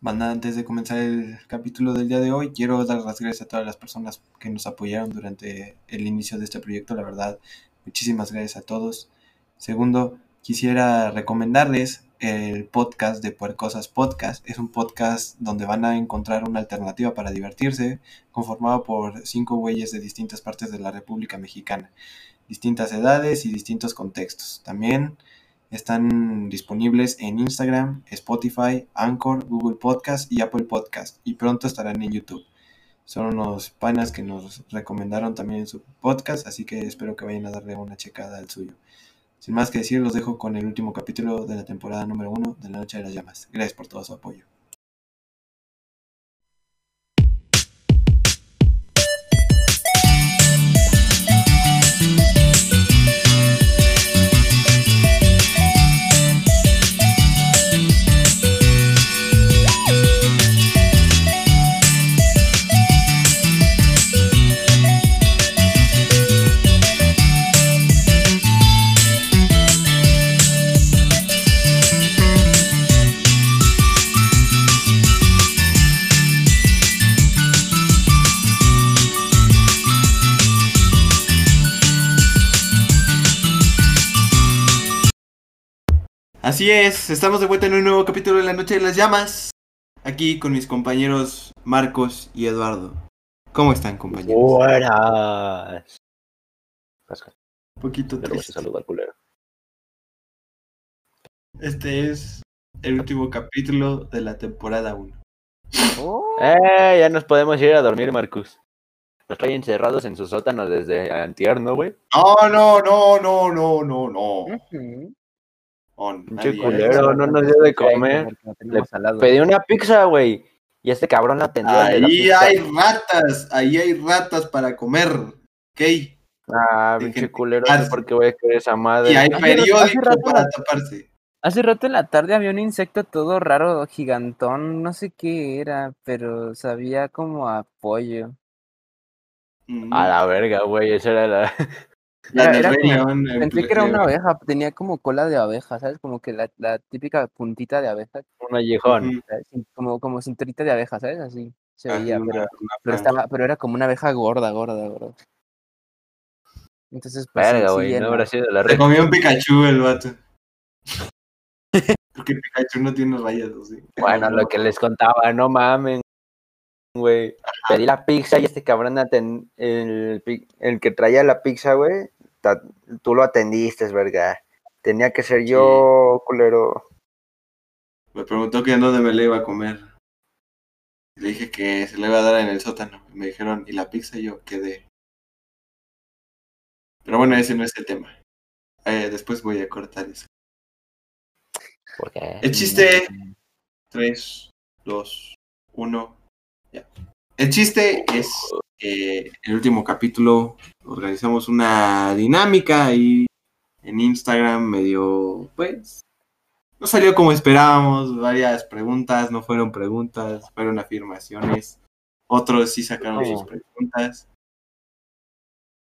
Banda, antes de comenzar el capítulo del día de hoy, quiero dar las gracias a todas las personas que nos apoyaron durante el inicio de este proyecto. La verdad, muchísimas gracias a todos. Segundo, quisiera recomendarles el podcast de Puercosas Podcast. Es un podcast donde van a encontrar una alternativa para divertirse, conformado por cinco güeyes de distintas partes de la República Mexicana, distintas edades y distintos contextos. También están disponibles en Instagram, Spotify, Anchor, Google Podcast y Apple Podcast y pronto estarán en YouTube. Son unos panas que nos recomendaron también en su podcast, así que espero que vayan a darle una checada al suyo. Sin más que decir, los dejo con el último capítulo de la temporada número uno de La Noche de las Llamas. Gracias por todo su apoyo. Así es, estamos de vuelta en un nuevo capítulo de La Noche de las Llamas. Aquí con mis compañeros Marcos y Eduardo. ¿Cómo están, compañeros? Buenas. Un poquito triste. saluda al culero. Este es el último capítulo de la temporada 1. Eh, ya nos podemos ir a dormir, Marcus. Nos traen encerrados en su sótano desde antier, ¿no, güey? No, no, no, no, no, no, no. Pinche nadie- culero, no nos dio de comer. Le pedí una pizza, güey. Y este cabrón la atendió. Ahí hay ratas, ahí hay ratas para comer. ¿Ok? Ah, pinche culero, no picarse. sé por qué voy a querer esa madre. Y hay Hace rato- periódico hace rato- para taparse. Hace rato en la tarde había un insecto todo raro, gigantón, no sé qué era, pero sabía como a pollo. Mm. A la verga, güey. Esa era la. La Era- era como- Pensé que era una abeja, tenía como cola de abeja, ¿sabes? Como que la, la típica puntita de abeja, Un aguijón. Como, como cinturita de abeja, ¿sabes? Así se veía, pero, una pero franja. estaba, pero era como una abeja gorda, gorda, gorda. Entonces, pues, Verga, sí, güey. en No la- habrá sido la Se comió un Pikachu el vato. Porque Pikachu no tiene rayas así. Bueno, lo que les contaba, no mamen, güey. Pedí la pizza y este cabrón, el, el que traía la pizza, güey, tú lo atendiste, verga. Tenía que ser yo, culero. Me preguntó que en dónde me la iba a comer. Le dije que se le iba a dar en el sótano. Me dijeron, ¿y la pizza? Y yo quedé. Pero bueno, ese no es el tema. Eh, después voy a cortar eso. Porque El chiste. 3, 2, 1. Ya. El chiste es que el último capítulo organizamos una dinámica ahí en Instagram medio, pues, no salió como esperábamos, varias preguntas, no fueron preguntas, fueron afirmaciones, otros sí sacaron Oh. sus preguntas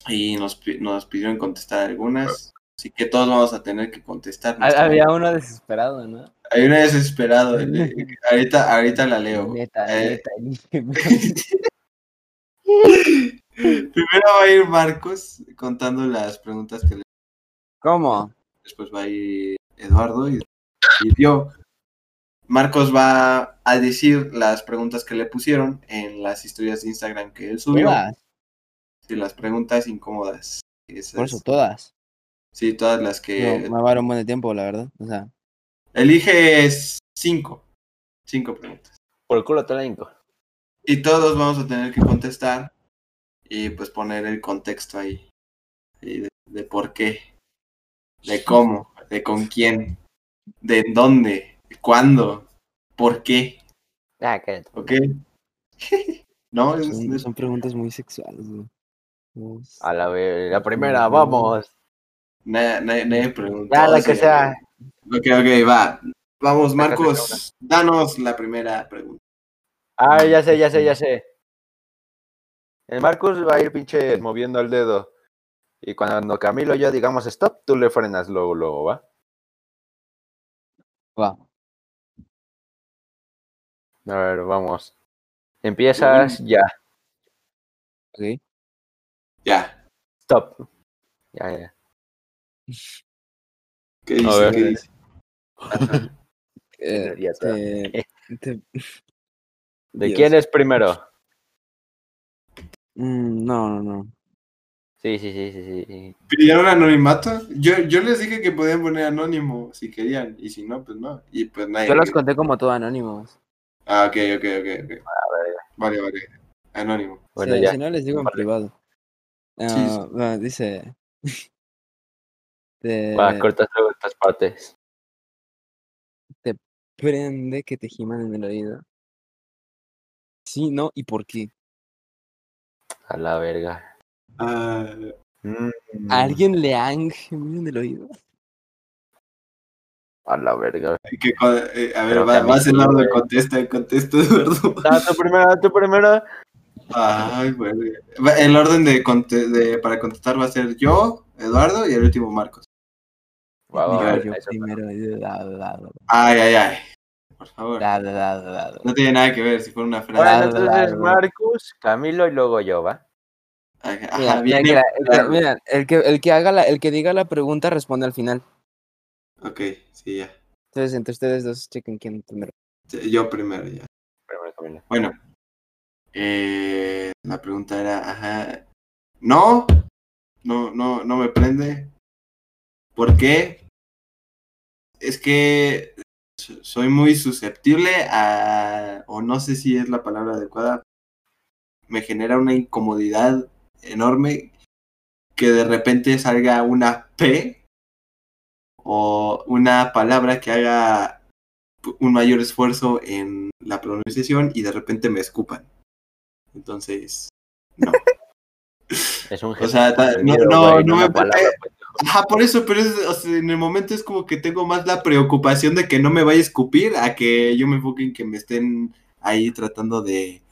y nos, nos pidieron contestar algunas, así que todos vamos a tener que contestar. Ha- Había uno desesperado, ¿no? Hay una desesperado, eh, ahorita, ahorita la leo. Neta, Eh, neta. Primero va a ir Marcos contando las preguntas que le... ¿Cómo? Después va a ir Eduardo y, y yo. Marcos va a decir las preguntas que le pusieron en las historias de Instagram que él subió. Todas, Sí, las preguntas incómodas. Esas- por eso, todas. Sí, todas las que... No, me va a dar un buen tiempo, la verdad. O sea, Elige cinco. Cinco preguntas. por el culo te la hinco. Y todos vamos a tener que contestar y pues poner el contexto ahí. Y de, de por qué, de cómo, de con quién, de dónde, de cuándo, por qué, Ah, cállate. ¿ok? no, es, son, es- son preguntas muy sexuales, A la, la primera, vamos. Nadie, nadie- nadie preguntó. Ya, la si- que sea. Ok, ok, va. Vamos, Marcos, danos la primera pregunta. Ah, ya sé, ya sé, ya sé. El Marcus va a ir pinche moviendo el dedo. Y cuando Camilo y yo digamos stop, tú le frenas luego, luego, ¿va? Va. A ver, vamos. Empiezas ya. Ok. Ya. Stop. Ya, ya. ¿Qué A dice? ver. ¿Qué dice? Eh, Ya está. te- te- ¿De Dios. quién es primero? Mm, no, no, no. Sí, sí, sí, sí, sí. ¿Pidieron anonimato? Yo, yo les dije que podían poner anónimo si querían, y si no, pues no. Y pues nadie. Yo los conté como todo anónimos. Ah, ok, ok, ok, ok. Vale, vale. Anónimo. Bueno, si, ya. si no, les digo en privado. Sí, va, dice. te Va, cortas luego estas partes. prende que te giman en el oído. Sí, no, ¿y por qué? A la verga. Ah, Mm, ¿A alguien le han gemido en el oído? A la verga. que, eh, a ver, Pero va, que a mí va a ser sí, Eduardo, güey. contesta, contesta, Eduardo. Da tú primero, tú primero. Ay, bueno. Va- El orden de, de- para contestar va a ser yo, Eduardo y el último Marcos. Yo primero. Ay, ay, ay. Por favor. da, da, da, da, da. No tiene nada que ver si fuera una frase. Bueno, da, entonces da. Marcus, Camilo y luego yo, ¿va? Ajá, Mira, el, que, claro. mira, el que el que haga la, el que diga la pregunta responde al final. Ok, sí, ya. Entonces entre ustedes dos chequen quién primero. Sí, Yo primero, ya. Primero Camilo. Bueno. Eh, la pregunta era, ajá. No, no, no, no me prende. ¿Por qué? Es que so- soy muy susceptible a, o no sé si es la palabra adecuada, me genera una incomodidad enorme que de repente salga una P o una palabra que haga un mayor esfuerzo en la pronunciación y de repente me escupan. Entonces, no. Es un O sea, no- no- no me-. Ajá, por eso, pero es- o sea, en el momento es como que tengo más la preocupación de que no me vaya a escupir a que yo me enfoque en que me estén ahí tratando de,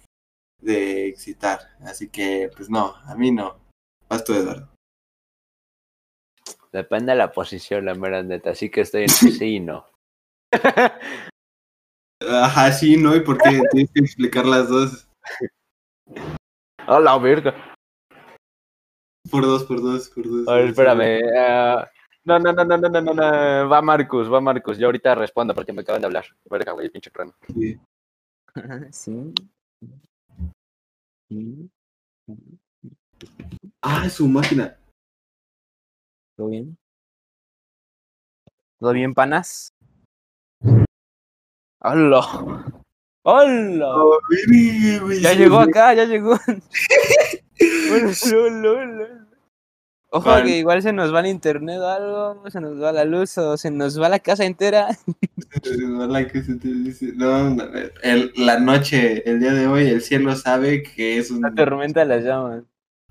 de excitar. Así que, pues no, a mí no. Vas tú, Eduardo. Depende de la posición, la mera neta. Así que estoy en sí y no. Ajá, sí, no, y por qué tienes que explicar las dos. A la verga. Por dos, por dos, por dos. A ver, espérame. ah, no, no, no, no, no, no, no, no. Va Marcus, va Marcus. Yo ahorita respondo porque me acaban de hablar. Verga, güey, pinche cráneo. Sí. sí. Sí. Ah, su máquina. ¿Todo bien? ¿Todo bien, panas? ¡Hola! ¡Hola! Oh, Ya llegó acá, ya llegó. Ojo que igual se nos va el internet o algo, se nos va la luz o se nos va la casa entera. Se No, no, el- la noche, el día de hoy, el cielo sabe que es un- La tormenta de las llamas.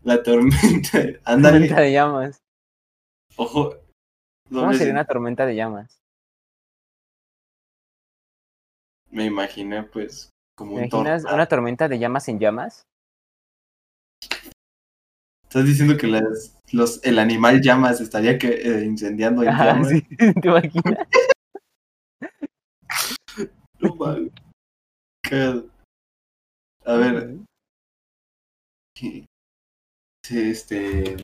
la tormenta. Tormenta Ándale, de llamas. ojo. ¿Cómo sería una tormenta de llamas? Me imaginé, pues, como ¿Me un imaginas tornado. una tormenta de llamas en llamas? Estás diciendo que las, los, el animal llamas estaría que, eh, incendiando en Ajá, llamas. sí, ¿te imaginas? No. Cagado. A ver, ¿qué- sí, este.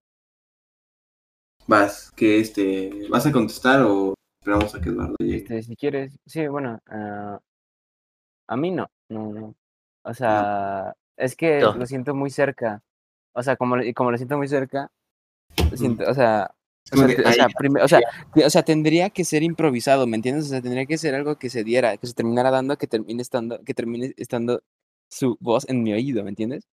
Vas, que este. ¿Vas a contestar o esperamos a que Eduardo llegue? Este, si quieres, sí, bueno, ah, a mí no, no, no. O sea, es que No. lo siento muy cerca. O sea, como, como lo siento muy cerca, siento, o sea, o sea, de, te- o sea, "Ay, prime- o sea, te- o sea, tendría que ser improvisado, ¿me entiendes? O sea, tendría que ser algo que se diera, que se terminara dando, que termine estando, que termine estando su voz en mi oído, ¿me entiendes?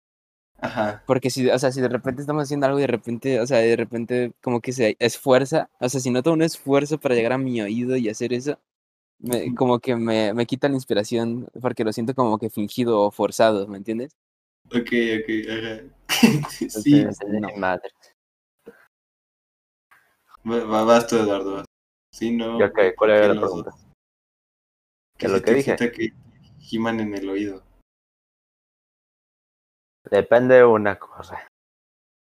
Ajá. Porque si, o sea, si de repente estamos haciendo algo y de repente, o sea, de repente como que se esfuerza, o sea, si noto un esfuerzo para llegar a mi oído y hacer eso, me, como que me, me quita la inspiración porque lo siento como que fingido o forzado, ¿me entiendes? Ok, ok, ajá. sí, Entonces, no. Mi madre. va- va- vas tú, Eduardo. vas. Sí, no. Ya, ok, ¿cuál era que la los pregunta? dos- ¿Qué Que es lo que te dije? que giman en el oído. Depende de una cosa.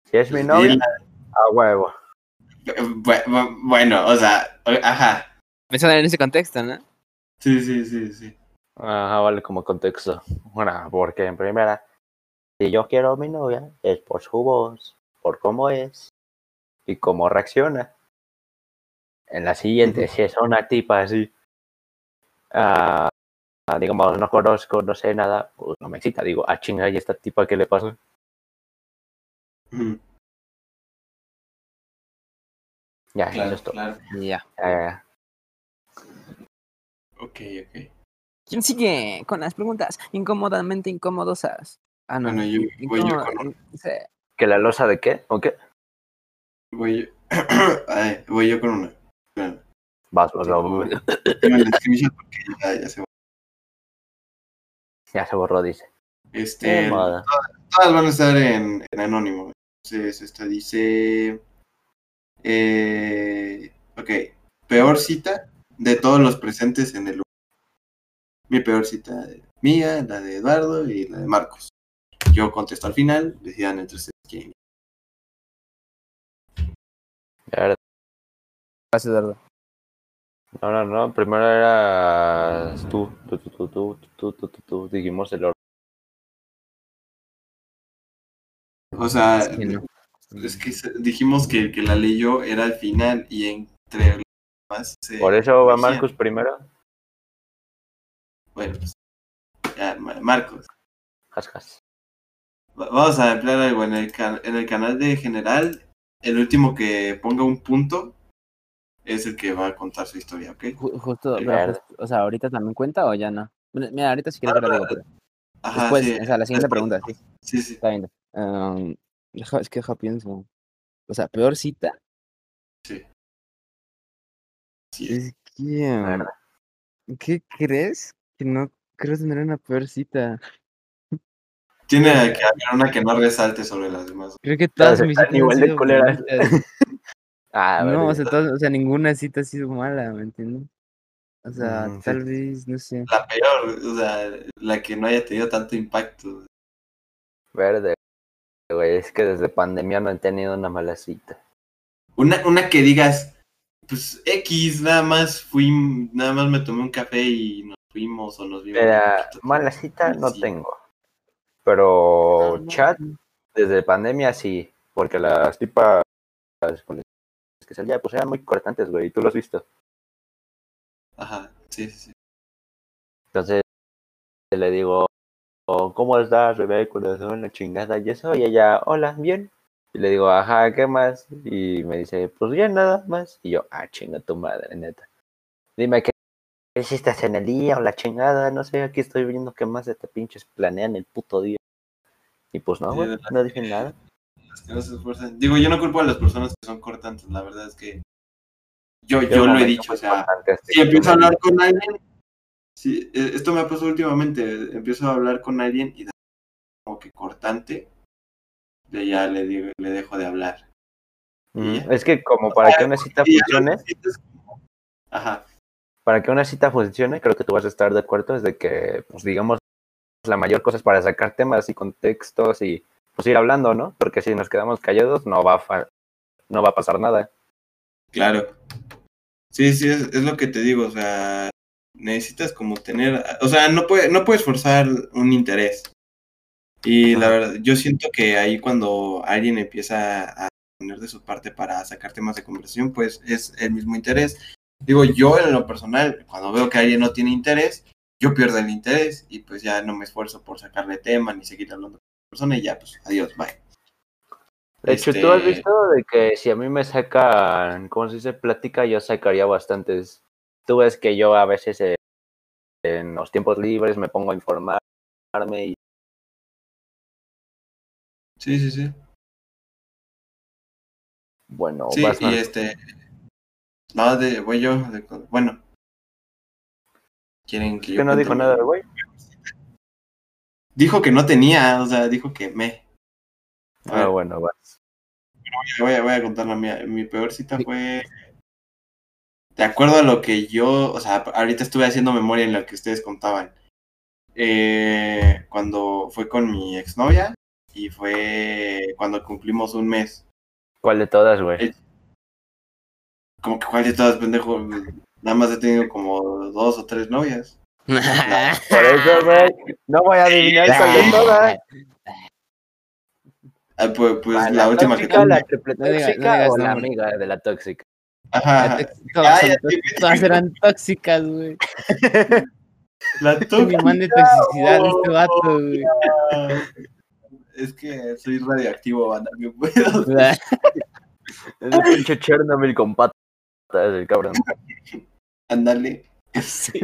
Si es mi Sí, novia, la- a huevo. bu- bu- Bueno, o sea, ajá. Pensando en ese contexto, ¿no? Sí, sí, sí, sí. Ajá, vale, como contexto. Bueno, porque en primera, si yo quiero a mi novia, es por su voz, por cómo es y cómo reacciona. En la siguiente, si es una tipa así, ah, ah, digamos, no conozco, no sé nada, pues no me excita. Digo, ah, chinga, ¿y esta tipa qué le pasa? Ya, eso Claro, es todo. claro. Ya, ya, ya. Ok, ok. ¿Quién sigue con las preguntas incómodamente incomodosas? Ah, no. Bueno, yo voy yo con sí. ¿Que la losa de qué? ¿O qué? Voy yo, Ay, voy yo con una. Vas, vas, vas. ya, ya se Ya se borró, dice. Este, todas van a estar en, en anónimo. Entonces, esta dice. Eh, ok. Peor cita de todos los presentes en el lugar. Mi peor cita mía, la de Eduardo y la de Marcos. Yo contesto al final, decidan entre ustedes quién. Era- Gracias, Eduardo. No, no, no. Primero eras tú, tú, tú, tú, tú, tú, tú, tú, tú. Dijimos el orden. O sea, Es que no. es que se- dijimos que el que la leyó era al final y entre se Por eso va. Marcus primero. Bueno, pues. Ya, Marcos. Vamos a emplear algo en el, en el canal de general. El último que ponga un punto es el que va a contar su historia, ¿ok? Ju- Justo, pero o sea, ahorita también cuenta o ya no. Mira, ahorita si quieres que lo digo, Ajá, después, sí. o sea, la siguiente después. pregunta, sí, Sí, sí. está bien. Um, es que deja pienso. O sea, peor cita. Sí. Sí. Es que. Verdad. ¿Qué crees? Que no creo tener una peor cita. Tiene que haber una que no resalte sobre las demás. Creo que todas mis citas igual de bonitas. Ah, No, o sea, todas- o sea, ninguna cita ha sido mala, ¿me entiendes? O sea, Mm, sí. tal vez, no sé. La peor, o sea, la que no haya tenido tanto impacto. Verde. Güey, es que desde pandemia no he tenido una mala cita. Una, una que digas, pues X, nada más fui, nada más me tomé un café y nos fuimos o nos vimos. poquito. mala cita no Sí. tengo. Pero Ah, no, chat, desde pandemia sí. Porque las tipas con las que salía, pues eran muy cortantes, güey. Tú lo has visto. Ajá, sí, sí, sí. Entonces le digo, "Oh, ¿cómo estás, bebé? Corazón, la chingada y eso. Y ella, hola, bien. Y le digo, ajá, ¿qué más? Y me dice, pues bien, nada más. Y yo, ah, chinga tu madre, neta. Dime qué hiciste en el día o la chingada, no sé, aquí estoy viendo qué más de te pinches planean el puto día. Y pues no, no dije nada. Las que no se esfuerzan. Digo, yo no culpo a las personas que son cortantes, la verdad es que yo, yo lo he dicho, o sea, si empiezo a hablar con alguien, sí, eh, esto me ha pasado últimamente, empiezo a hablar con alguien y como que cortante, ya le digo, le dejo de hablar. Mm, Es que como para que una cita funcione, Ajá, para que una cita funcione, creo que tú vas a estar de acuerdo, es de que, pues digamos, la mayor cosa es para sacar temas y contextos y pues ir hablando, ¿no? Porque si nos quedamos callados no va a, no va a pasar nada. claro. Sí, sí, es, es lo que te digo, o sea, necesitas como tener, o sea, no, puede, no puedes forzar un interés. Y la verdad, yo siento que ahí cuando alguien empieza a poner de su parte para sacar temas de conversación, pues es el mismo interés. Digo, yo en lo personal, cuando veo que alguien no tiene interés, yo pierdo el interés y pues ya no me esfuerzo por sacarle tema ni seguir hablando con la persona y ya, pues adiós, bye. De hecho, tú has Este, visto de que si a mí me sacan, ¿cómo se dice? Plática, yo sacaría bastantes. Tú ves que yo a veces eh, en los tiempos libres me pongo a informarme y Sí, sí, sí. bueno, Sí, vas y este. No, de, voy yo. de- bueno. Quieren que Es yo. que no dijo nada, güey. Dijo que no tenía, o sea, dijo que me. A Ah, ver, bueno, vas. voy, a, voy a contar la mía. Mi peor cita fue. De acuerdo a lo que yo. O sea, ahorita estuve haciendo memoria en lo que ustedes contaban. Eh, cuando fue con mi exnovia y fue cuando cumplimos un mes. ¿Cuál de todas, güey? Como que cuál de todas, pendejo. Nada más he tenido como dos o tres novias. Por eso, güey, no voy a adivinar cuál de todas. Ah, pues pues Ah, la, última que tóxica, tuve. la triple No diga- no tóxica digas o la amiga de la tóxica. Ajá, ajá. Todas, eran tóxicas, güey. La Mi tóxica. man de toxicidad este vato, güey. Es que soy radioactivo, banda. No puedo. Es el pinche Chernobyl con patas, el cabrón. Ándale. Sí.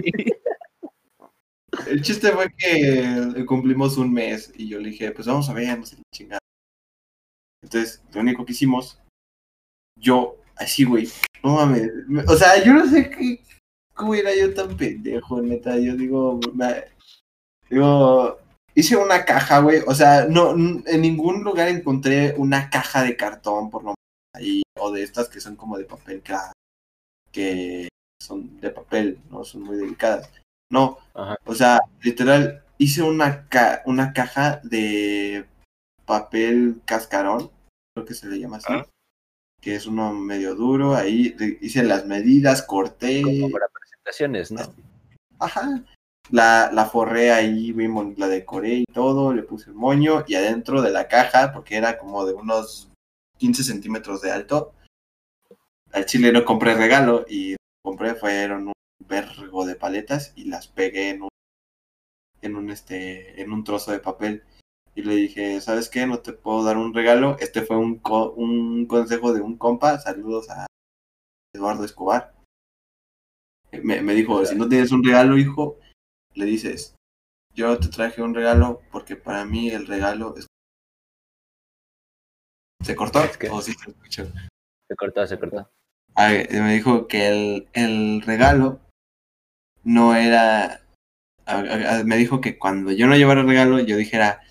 El chiste fue que cumplimos un mes y yo le dije, pues vamos a ver, no sé qué chingada. Entonces, lo único que hicimos, yo, así, güey, no mames. me- O sea, yo no sé qué, cómo era yo tan pendejo, neta. Yo digo, me- digo, hice una caja, güey. O sea, no, en ningún lugar encontré una caja de cartón, por lo menos ahí, o de estas que son como de papel, craft, que son de papel, no son muy delicadas. No, Ajá. o sea, literal, hice una, ca- una caja de papel cascarón, creo que se le llama así, Ah. que es uno medio duro, ahí hice las medidas, corté, Como para presentaciones, ¿no? ajá, la, la forré ahí, vimos, la decoré y todo, le puse el moño y adentro de la caja, porque era como de unos 15 centímetros de alto, al chile no compré regalo y compré fueron un vergo de paletas y las pegué en un, en un este, en un trozo de papel. Y le dije, ¿sabes qué? No te puedo dar un regalo. Este fue un, co- un consejo de un compa. Saludos a Eduardo Escobar. Me, me dijo, si no tienes un regalo, hijo, le dices, yo te traje un regalo porque para mí el regalo es... ¿Se cortó? Es que- ¿O sí se escuchó? Se cortó, se cortó. Ah, eh, me dijo que el, el regalo no era... me dijo que cuando yo no llevara regalo, yo dijera,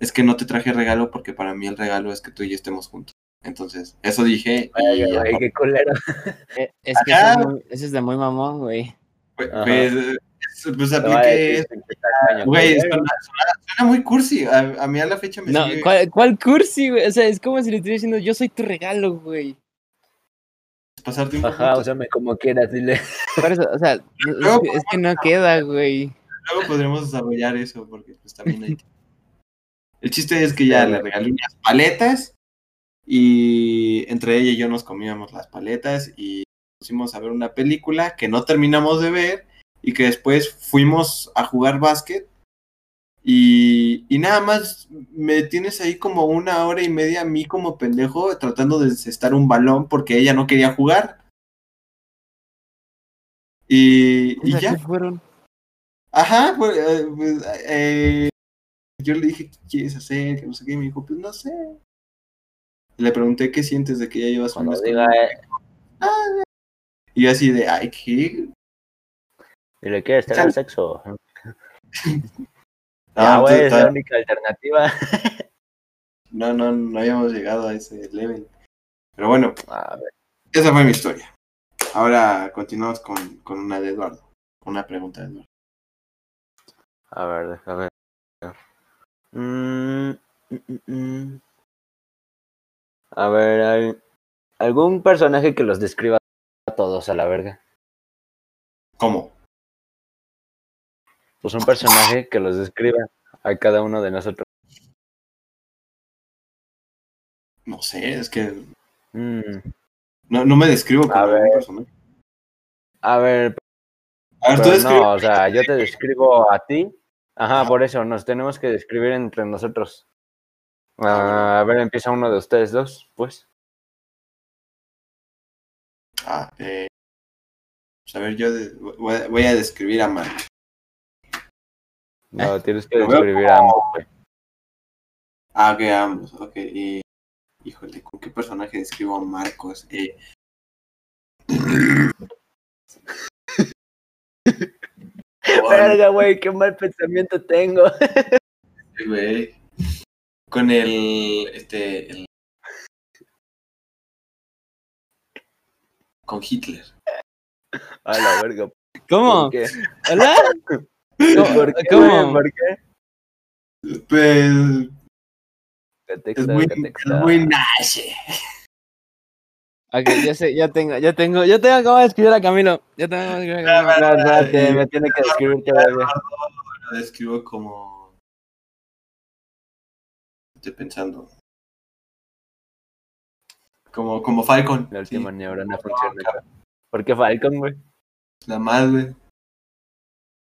es que no te traje regalo porque para mí el regalo es que tú y yo estemos juntos. Entonces, eso dije y Ay, qué culero. Eh, Es que Ajá. eso es, muy- eso es de muy mamón, güey. Pues, pues, pues apliqué eso. Güey, suena, suena- suena muy cursi. A, a mí a la fecha me No, sigue- ¿cuál, ¿cuál cursi, güey? O sea, es como si le estuviera diciendo, yo soy tu regalo, güey. pasar tiempo Ajá, juntos. o sea, me como quieras, dile. Por eso, o sea, no- es, que, es que no queda, güey. Luego podremos desarrollar eso porque pues también hay... El chiste es que ya le regalé unas paletas y entre ella y yo nos comíamos las paletas y pusimos a ver una película que no terminamos de ver y que después fuimos a jugar básquet y, y nada más me tienes ahí como una hora y media a mí como pendejo tratando de desestar un balón porque ella no quería jugar. Y, y ya. ¿qué fueron? Ajá, pues, eh, pues, eh, yo le dije, ¿qué quieres hacer? Que no sé qué, y me dijo, pues no sé. Le pregunté, ¿qué sientes de que ya llevas un Cuando diga, eh, Y yo así de, ay, ¿qué? y le quieres tener sexo. Ah, güey, es la única alternativa. No, no, no habíamos llegado a ese level. Pero bueno, A ver, esa fue mi historia. Ahora continuamos con, con una de Eduardo. Una pregunta de Eduardo. a ver, déjame ver. Mm, mm, mm. A ver, ¿hay algún personaje que los describa todos a la verga. ¿Cómo? Pues un personaje que los describa a cada uno de nosotros. No sé, es que Mm, no, no me describo como A un ver. personaje. A ver, A ver, tú no, o sea, yo te describo a ti. Ajá, por eso nos tenemos que describir entre nosotros. Ah, a ver, empieza uno de ustedes dos, pues. Ah, eh, pues a ver, yo de- voy, a- voy a describir a Marco. No, tienes que describir a ambos, güey. Ah, ok, ambos, ok. Y, híjole, ¿con qué personaje describo a Marcos? Eh, Verga, güey, qué mal pensamiento tengo. güey. Con el, este, el- Con Hitler. A la verga. ¿Cómo? ¿Por qué? ¿Hola? ¿Por qué? ¿Cómo? güey? ¿Por qué? Pues, es muy, es contexto. muy nazi. Ok, ya sé, ya tengo, ya tengo, ya tengo cómo escribir a Camilo. Ya tengo cómo escribir a Camilo. No, espérate, me tiene que describir todavía. Lo describo como. Estoy pensando. Como, como Falcon. La sí. última neurona funciona. ¿Por qué Falcon, güey? La más, güey.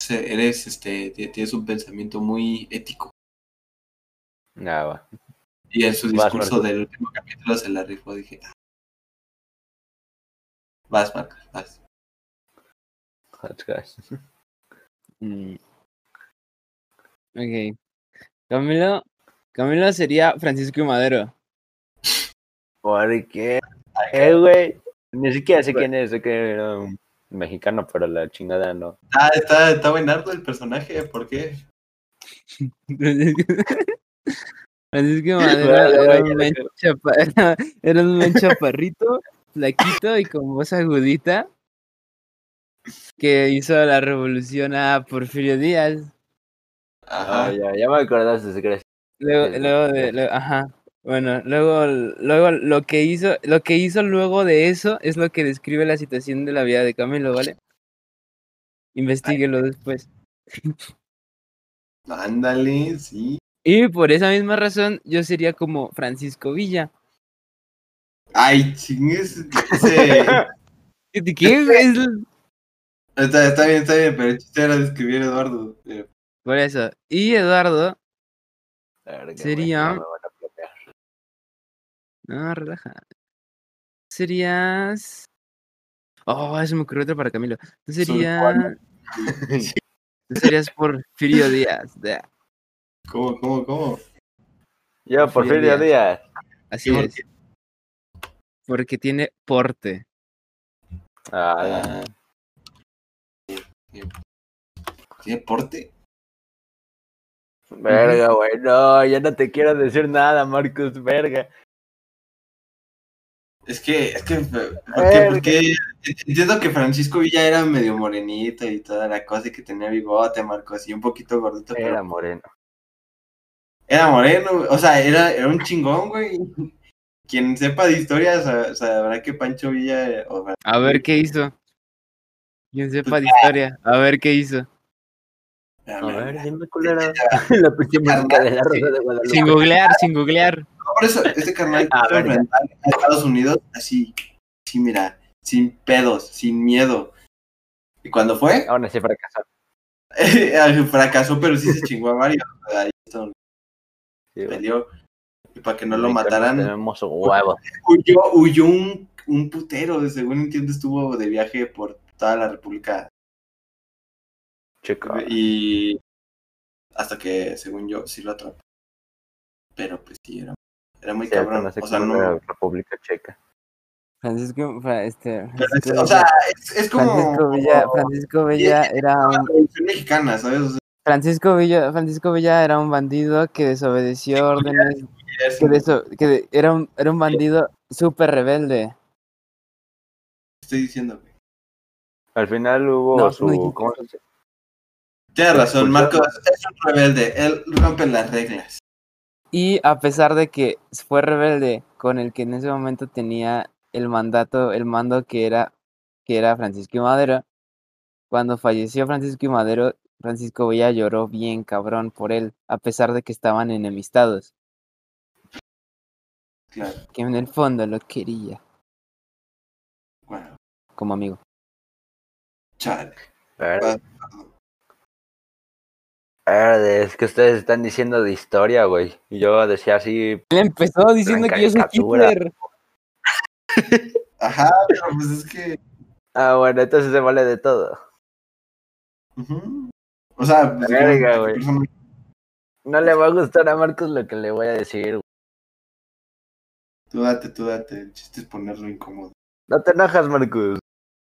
Eres, este, ti- tienes un pensamiento muy ético. Ah, va. Y en su discurso del último capítulo se la rifó. Dije, ah. vas, Marcos, vas. Mm. Ok. Camilo, Camilo sería Francisco y Madero. ¿Por qué? Eh, güey. Ni siquiera sé quién es, sé que era un mexicano, pero la chingada no. Ah, está, está buenardo el personaje, ¿por qué? Francisco y Madero Vale, era, vaya, un chapa- era, era un chaparrito, flaquito y con voz agudita que hizo la revolución a Porfirio Díaz. Ajá. Ah, ya, ya me acordaste, crees. Luego, luego de, luego- ajá. Bueno, luego, luego lo que hizo, lo que hizo luego de eso es lo que describe la situación de la vida de Camilo, ¿vale? Investíguelo después. Ándale, sí. Y por esa misma razón, yo sería como Francisco Villa. Ay, chingues. Ese... ¿Qué? Es está, está bien, está bien, pero el chiste era describir Eduardo. Eh, Por eso. Y Eduardo, Sería- me van a bloquear. No, relaja. Serías. Oh, eso me ocurrió otro para Camilo. Tú Soy serías. Tú serías Porfirio Díaz. de- ¿Cómo, cómo, cómo? Yo, Porfirio Díaz. Díaz. Así ¿Por es. Porque tiene porte. Ah, Ah, ¿Tiene porte? verga, güey. No, ya no te quiero decir nada, Marcus, verga. Es que, es que, ¿por qué? Verga. Porque entiendo que Francisco Villa era medio morenito y toda la cosa y que tenía bigote, Marcos, y un poquito gordito, pero Era moreno. era moreno, o sea, era, era un chingón, güey. Quien sepa de historia sa- sabrá que Pancho Villa, eh, o A ver qué hizo. Quien sepa de historia. A ver qué hizo. A ver, dime, culero. La pinche música de la Rosa de Guadalupe. Sin googlear, sin googlear. Por eso, este carnal Ah, enfrentar a Estados Unidos así, sí, mira, sin pedos, sin miedo. ¿Y cuando fue? Aún así fracasó. Fracasó, pero sí se chingó a varios. Ahí Sí, peleó. Y para que no lo mataran, Tenemos huevos. huyó, huyó un, un putero. Según entiendo, estuvo de viaje por toda la República. Chico. Y hasta que, según yo, sí lo atrapó. Pero pues sí, era, era muy Sí, cabrón. O sea, no. la República Checa. Francisco, Fra- este, pero Francisco o sea, Villa- es, es como. Francisco Villa, Francisco Villa era un, mexicana, ¿sabes? O sea, Francisco Villa, Francisco Villa era un bandido que desobedeció órdenes, es- que, deso- que de- era un, era un bandido súper rebelde. estoy diciendo. Al final hubo No, su. no ¿cómo se? Tienes razón. Marcos es un rebelde. Él rompe las reglas. Y a pesar de que fue rebelde con el que en ese momento tenía el mandato, el mando que era, que era Francisco y Madero, cuando falleció Francisco y Madero, Francisco Villa lloró bien cabrón por él, a pesar de que estaban enemistados, Claro. que en el fondo lo quería Bueno, como amigo. chale. Es que ustedes están diciendo de historia, güey. Y yo decía así. Él empezó diciendo que yo soy. Hitler. Ajá, pero pues es que. Ah, bueno, entonces se vale de todo. ujú. O sea, pues, Verga, güey. persona- No le va a gustar a Marcos lo que le voy a decir. güey. Tú date, tú date. El chiste es ponerlo incómodo. No te enojas, Marcos.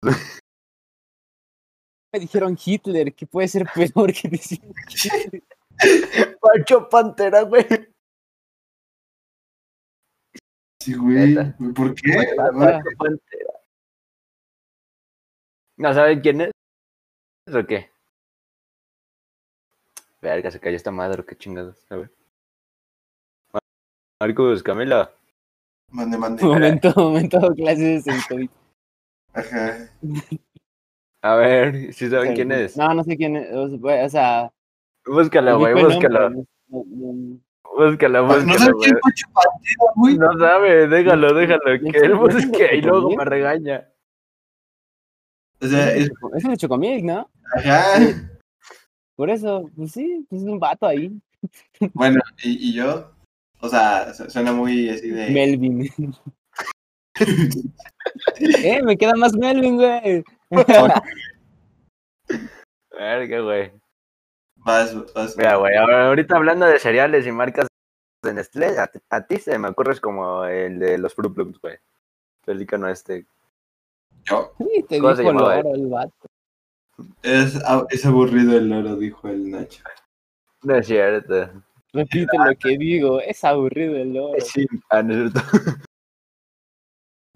Me dijeron Hitler, que puede ser peor que decir Hitler. Pancho Pantera, güey. Sí, güey. ¿Por qué? Pancho Pantera. ¿No saben quién es? ¿O qué? Verga, se cayó esta madre, qué chingados. A ver. Marcos, Camila. Mande, mande. Momento, momento, clases de COVID. Ajá. A ver, si saben quién es. No, no sé quién es. O sea, güey, o sea Búscala, güey, el nombre, búscala. no- no- no- Búscala, ¿No búscala, sabes güey. quién fue Chupatero, güey? No sabe, déjalo, déjalo, ¿Ya que él busque y luego me regaña. O sea, es... Es un chocomilk, ¿no? Ajá. Por eso, pues sí, pues es un vato ahí. Bueno, y, y yo, o sea, su- suena muy así de... Melvin. eh, me queda más Melvin, güey. Verga, güey. Vas, vas. Mira, güey, ahorita hablando de cereales y marcas de Nestlé, a, ti- a ti se me ocurres como el de los Fruit Loops, güey. Pelícano este. Yo. Sí, te ¿Cómo se dijo llamaba, loro el vato. Es, a- es aburrido el loro, dijo el Nacho. No es cierto. Repite lo que digo, es aburrido el loro. Sí, ah, no es cierto.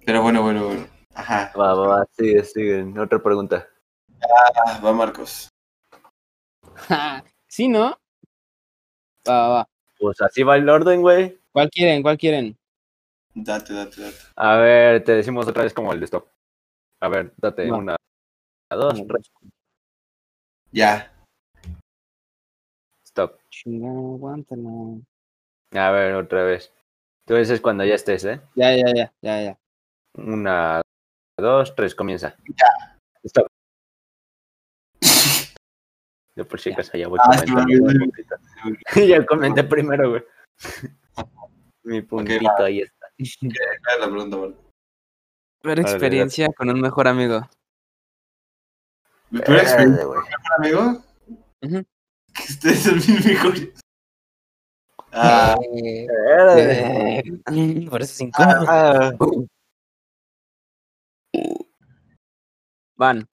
Pero bueno, bueno, bueno. Ajá. Va, va, va, sigue, sigue. Otra pregunta. Ah, va Marcos. sí, ¿no? Va, va, va. Pues así va el orden, güey. ¿Cuál quieren? ¿Cuál quieren? Date, date, date. A ver, te decimos otra vez como el de stop. A ver, date Va. una, dos, tres, Ya. stop. Chinga, aguántala. A ver, otra vez. Tú dices cuando ya estés, ¿eh? Ya, ya, ya, ya, ya. Una, dos, tres, comienza. Ya. Stop. Yo por si acaso ya voy Ah, sí, comentando. un poquito. ya comenté primero, güey. Mi puntito va. ahí está. La pregunta, Marcos. Peor experiencia con un mejor amigo. ¿Mi peor experiencia, Verde, güey. amigo? Ujú. Que ustedes son mis mejores. Ah, Verde. Eh, Por eso es incómodo. Ah, Van.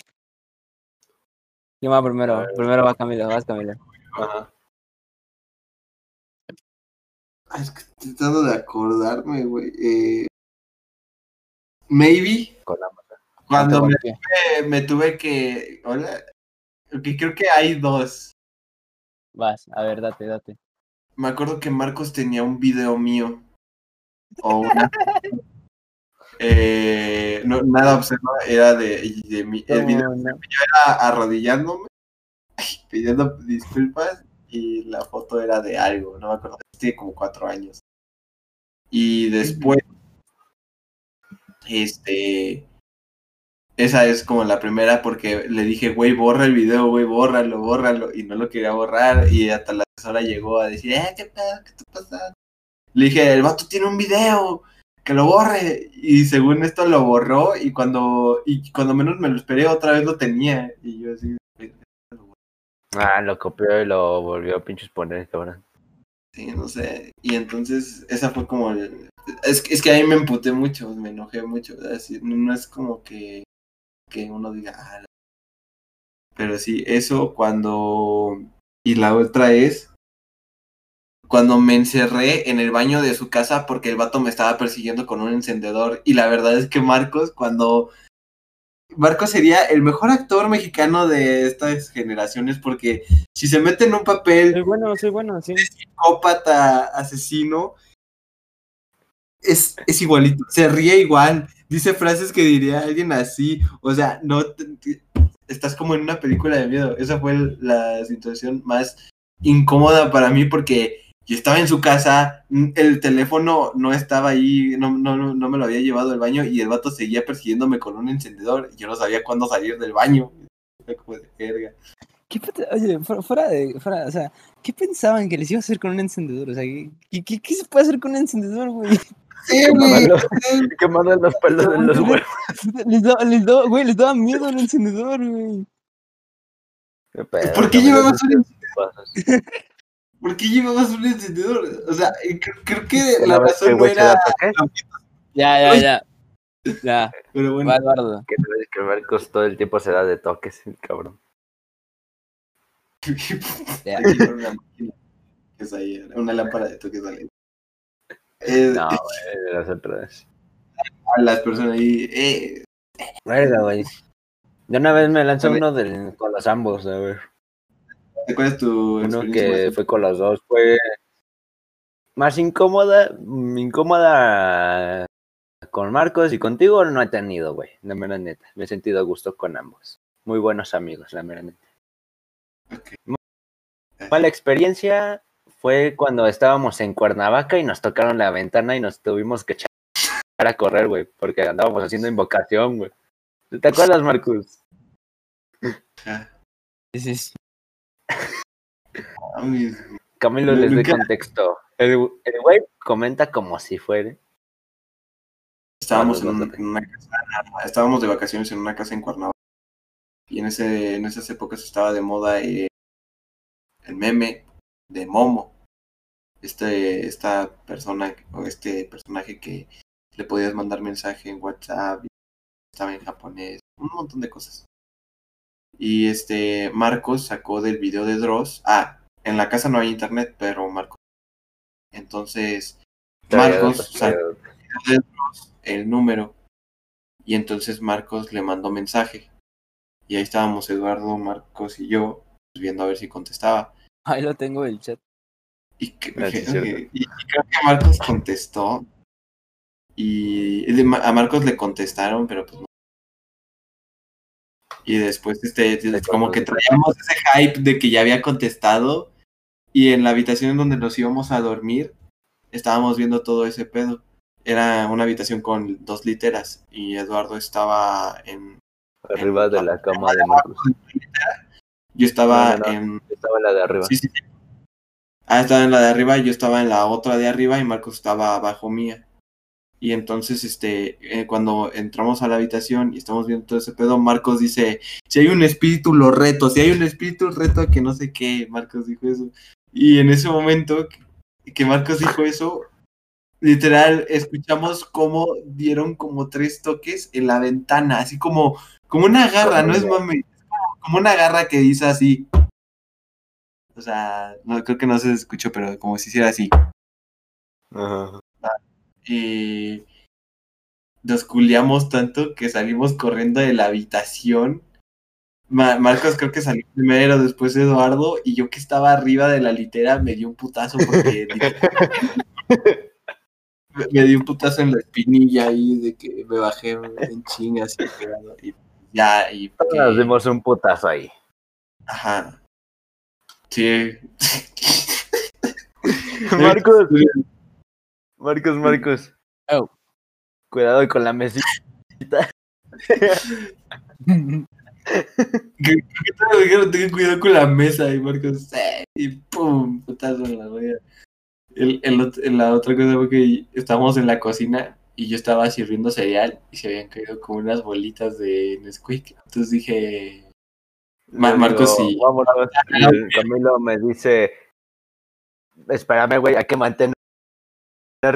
¿Quién va primero? Ver. Primero va Camilo, vas Camilo. ajá. Ah, es que estoy tratando de acordarme, güey. Eh, maybe Con la cuando me, ¿Qué? me- me tuve que. Hola. Que creo que hay dos. Vas, a ver, date, date. Me acuerdo que Marcos tenía un video mío. O una. eh, no, nada observado, era de, de mí. El video No, no. era arrodillándome, pidiendo disculpas, y la foto era de algo, no me acuerdo. Tiene como cuatro años. Y después, este. Esa es como la primera porque le dije, güey, borra el video, güey, bórralo, bórralo. Y no lo quería borrar. Y hasta la asesora llegó a decir, eh, ¿qué pedo? ¿Qué está pasando? Le dije, el vato tiene un video, que lo borre. Y según esto lo borró. Y cuando, y cuando menos me lo esperé, otra vez lo tenía. Y yo así, Ah, lo copió y lo volvió a pinches poner, cabrón. sí, no sé. Y entonces, esa fue como el. Es, que- es que ahí me emputé mucho, me enojé mucho. Así, no, no es como que, que uno diga, ah, la- pero sí, eso cuando. Y la otra es. Cuando me encerré en el baño de su casa porque el vato me estaba persiguiendo con un encendedor. Y la verdad es que Marcos, cuando. Marcos sería el mejor actor mexicano de estas generaciones porque si se mete en un papel Soy bueno, soy bueno, sí. psicópata asesino es, es igualito, se ríe igual, dice frases que diría alguien así, o sea, no te- te- estás como en una película de miedo. Esa fue el- la situación más incómoda para mí porque yo estaba en su casa, mm, el teléfono no estaba ahí, no, no, no no me lo había llevado al baño y el vato seguía persiguiéndome con un encendedor y yo no sabía cuándo salir del baño. Como de. ¿Qué, oye, fuera, de, fuera, o sea, ¿qué pensaban que les iba a hacer con un encendedor? O sea, ¿qué, qué, se puede hacer con un encendedor, güey? Sí, güey. que mandan los pelos de los huevos. Les daba, les daba, güey, les daba miedo al encendedor, güey. ¿Por qué llevabas un cosas. ¿Por qué llevabas un encendedor? O sea, eh, creo, creo que ¿Que la razón no era. Ya, ya, ya. Ya, Pero bueno, va Eduardo. Que que Marcos todo el tiempo se da de toques, el cabrón. Ya. una máquina es ahí, una lámpara de toques ahí. Eh, No, güey, de las otras. a las personas ahí. Eh, Verga, güey. De una vez me ver. uno del- con los ambos, a ver. ¿Cuál es tu Uno que más- fue con los dos, fue más incómoda, mm, incómoda Con Marcos y contigo no he tenido, güey. La mera neta. Me he sentido a gusto con ambos. Muy buenos amigos, la mera neta. Ok. Mala experiencia fue cuando estábamos en Cuernavaca y nos tocaron la ventana y nos tuvimos que echar a correr, güey, porque andábamos haciendo invocación, güey. ¿Te acuerdas, Marcus? Ah, Sí, sí, sí. Camilo les Nunca- contexto. El el güey comenta como si fuera. Estábamos en, una casa, estábamos de vacaciones en una casa en Cuernavaca. Y en ese, en esas épocas estaba de moda eh, el meme de Momo. Este, esta persona o este personaje que le podías mandar mensaje en WhatsApp, estaba en japonés, un montón de cosas. Y este Marcos sacó del video de Dross. Ah, en la casa no hay internet, pero Marcos. Entonces, Marcos sacó de Dross el número. Y entonces Marcos le mandó mensaje. Y ahí estábamos Eduardo, Marcos y yo pues, viendo a ver si contestaba. Ahí lo tengo el chat. Y, que- Ah, sí, que- cierto. y- y creo que Marcos contestó. Y a Marcos le contestaron, pero pues no. Y después, este, como que traíamos ese hype de que ya había contestado. Y en la habitación en donde nos íbamos a dormir, estábamos viendo todo ese pedo. Era una habitación con dos literas. Y Eduardo estaba en. Arriba de la cama de Marcus. Yo estaba No, no, no. en. Estaba la de arriba. Sí, sí, sí. Ah, estaba en la de arriba y yo estaba en la otra de arriba y Marcos estaba abajo mía. Y entonces, este, eh, cuando entramos a la habitación y estamos viendo todo ese pedo, Marcos dice, si hay un espíritu, lo reto, si hay un espíritu, reto que no sé qué, Marcos dijo eso. Y en ese momento que- Marcos dijo eso, literal, escuchamos cómo dieron como tres toques en la ventana, así como, como una garra, no es como, como una garra que dice así. O sea, no, creo que no se escuchó, pero como si hiciera así. Ajá. Y nos culiamos tanto que salimos corriendo de la habitación. Ma- Marcos creo que salió primero, después Eduardo, y yo que estaba arriba de la litera me dio un putazo porque me, dio un putazo en la espinilla ahí de que me bajé en chingas y ya, y que- Nos dimos un putazo ahí. ajá. Sí. Marcos. Marcos, Marcos. Oh. Cuidado con la mesita. Que todos dijeron, ten cuidado con la mesa y Marcos, "Eh", y pum, putazo en la rodilla. El, la otra cosa fue que estábamos en la cocina y yo estaba sirviendo cereal y se habían caído como unas bolitas de Nesquik. Entonces dije, Marcos, vámonos. Y el Camilo me dice, espérame, güey, hay que mantener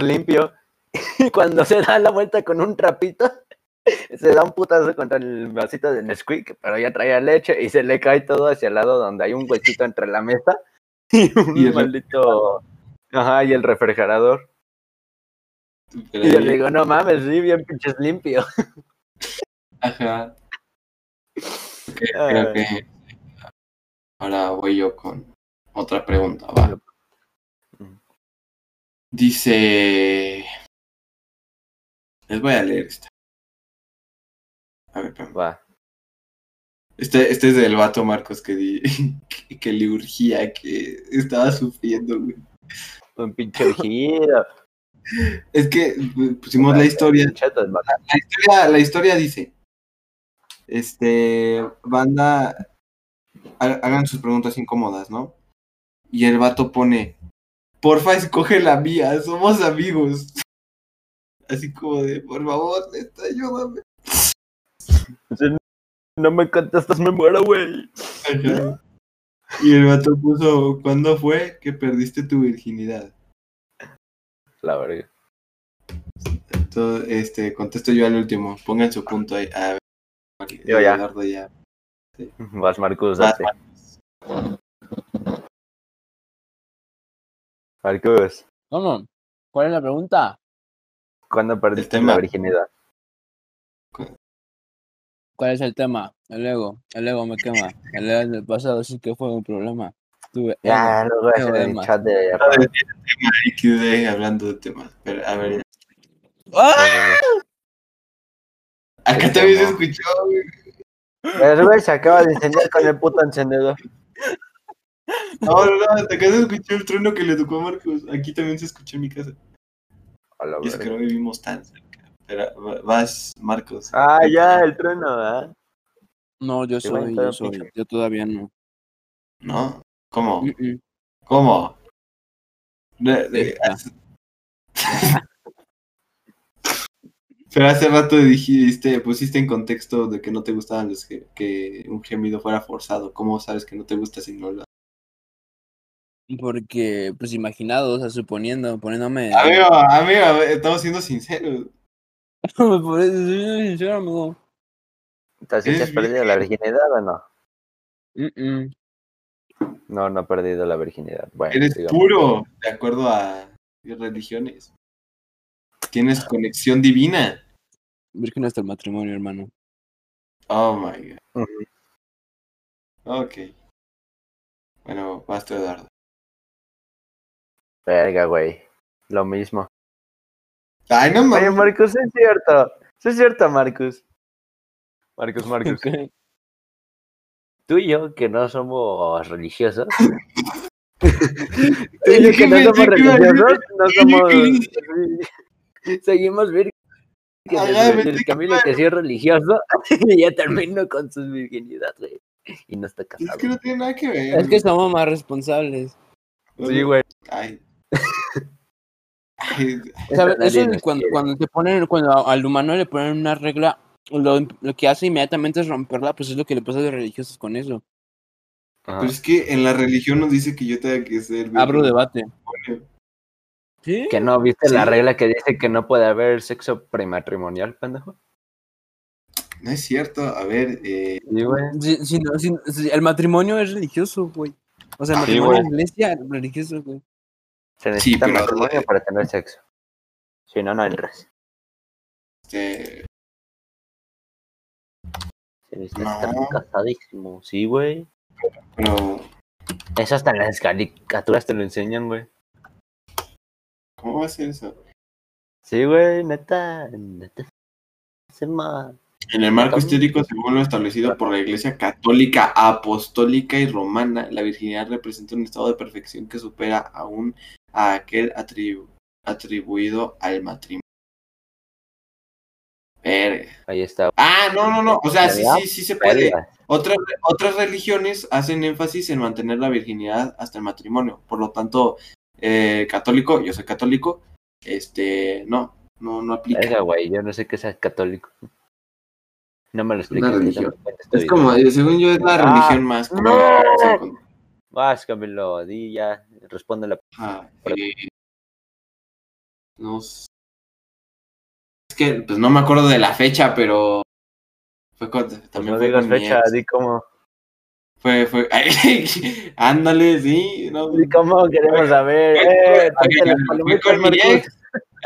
limpio. Y cuando se da la vuelta con un trapito, se da un putazo contra el vasito de Nesquik, pero ya traía leche y se le cae todo hacia el lado donde hay un huesito entre la mesa y un Y maldito... Ajá, y el refrigerador. Y yo le digo, no mames, sí, bien pinches limpio. ajá. Creo que ahora voy yo con otra pregunta, va. Dice. Les voy a leer esta. A ver, espérame. Va. Este, este es del vato Marcos que, di, que, que le urgía, que estaba sufriendo, güey. Un pinche giro. Es que eh, pusimos la historia. La historia, la historia dice: Este, banda, ha- hagan sus preguntas incómodas, ¿no? Y el vato pone: Porfa, escoge la mía, somos amigos. Así como de, por favor, neta, ayúdame. Si no me contestas, me muero, güey. Ajá. Y el vato puso, ¿cuándo fue que perdiste tu virginidad? La verga. Entonces, este, contesto yo al último. Pongan su punto ahí. A ver, Yo ya. Ya. Vas, Marcus, Vas, date. Marcus, ¿Cómo? ¿Cuál es la pregunta? ¿cuándo perdiste tema. la virginidad? ¿Cuál es el tema? El ego. El ego me quema. El ego del pasado sí que fue un problema. Tuve Ya, ego. luego ego en de el chat de... Y quedé hablando de temas. Pero, a ver, ¡Ah! Acá también se escuchó, güey. El güey se acaba de encender con el puto encendedor. No, no, no, hasta acá se escuchó el trueno que le tocó a Marcos. Aquí también se escuchó en mi casa. A la Y es que no vivimos tan cerca. Pero va- vas, Marcos. Ah, ya, el trueno, ¿ah? No, yo soy, yo soy. Yo todavía no. ¿No? ¿Cómo? Mm, mm. ¿Cómo? De-. Pero hace rato dijiste, pusiste en contexto de que no te gustaban los que, que un gemido fuera forzado. ¿Cómo sabes que no te gusta si no lo Porque, pues imaginado, o sea, suponiendo, poniéndome. Amigo, amigo, estamos siendo sinceros. Por eso soy sincero, amigo. Entonces, ¿te has perdido la virginidad o no? Mm, mm. No, no he perdido la virginidad. Bueno, Eres digamos. puro, de acuerdo a religiones. Tienes conexión divina. Virgen hasta el matrimonio, hermano. Oh my god. Ok. Bueno, basta, Eduardo. Verga, güey. Lo mismo. Ay, no Oye, mames. Marcus, es cierto. Sí es cierto, Marcus. Marcus, Marcus. Tú y yo, que no somos religiosos. Tú y yo, Es que no somos es religiosos, no es somos. Seguimos virgen. El, el Camilo que sí es religioso y ya terminó con su virginidad, güey. Y no está Es casado. que no tiene nada que ver. Es que somos más responsables. Sí, güey. Ay. Eso es cuando, cuando te ponen, cuando al humano le ponen una regla, lo, lo que hace inmediatamente es romperla, pues es lo que le pasa a los religiosos con eso. Ajá. Pero es que en la religión nos dice que yo tenga que ser. Abro debate. ¿Sí? Que no viste la regla que dice que no puede haber sexo prematrimonial, pendejo. No es cierto. A ver, eh, Sí, güey. Si- si no- si- el matrimonio es religioso, güey. O sea, el matrimonio la iglesia es religioso, güey. Se necesita pero- matrimonio para tener sexo. Si no, no entras. este, Se necesita estar No. casadísimo. Sí, güey. pero Eso hasta en las caricaturas te lo enseñan, güey. ¿cómo va a ser eso? Sí, güey, neta. Neta. Se ma- En el marco histórico, según lo establecido por la Iglesia Católica, Apostólica y Romana, la virginidad representa un estado de perfección que supera aún a aquel atribu- atribuido al matrimonio. Verga. Ahí está. Ah, no, no, no. O sea, sí, sí, sí se puede. Otras, otras religiones hacen énfasis en mantener la virginidad hasta el matrimonio. Por lo tanto, eh, católico, yo soy católico, este, no, no, no aplica. Verga, güey. Yo no sé qué sea católico. No me lo religión. tu Es como, eh, según yo, es la Ah, religión más común. no. Vas, Camilo, di ya. Responde la. Ajá, eh, no Es que, pues no me acuerdo de la fecha, pero fue cuando, Pues también no fue digas con fecha, ex. di cómo. Fue, fue, ándale, sí, no, Di cómo queremos saber. Fue- Eh, fue con mi ex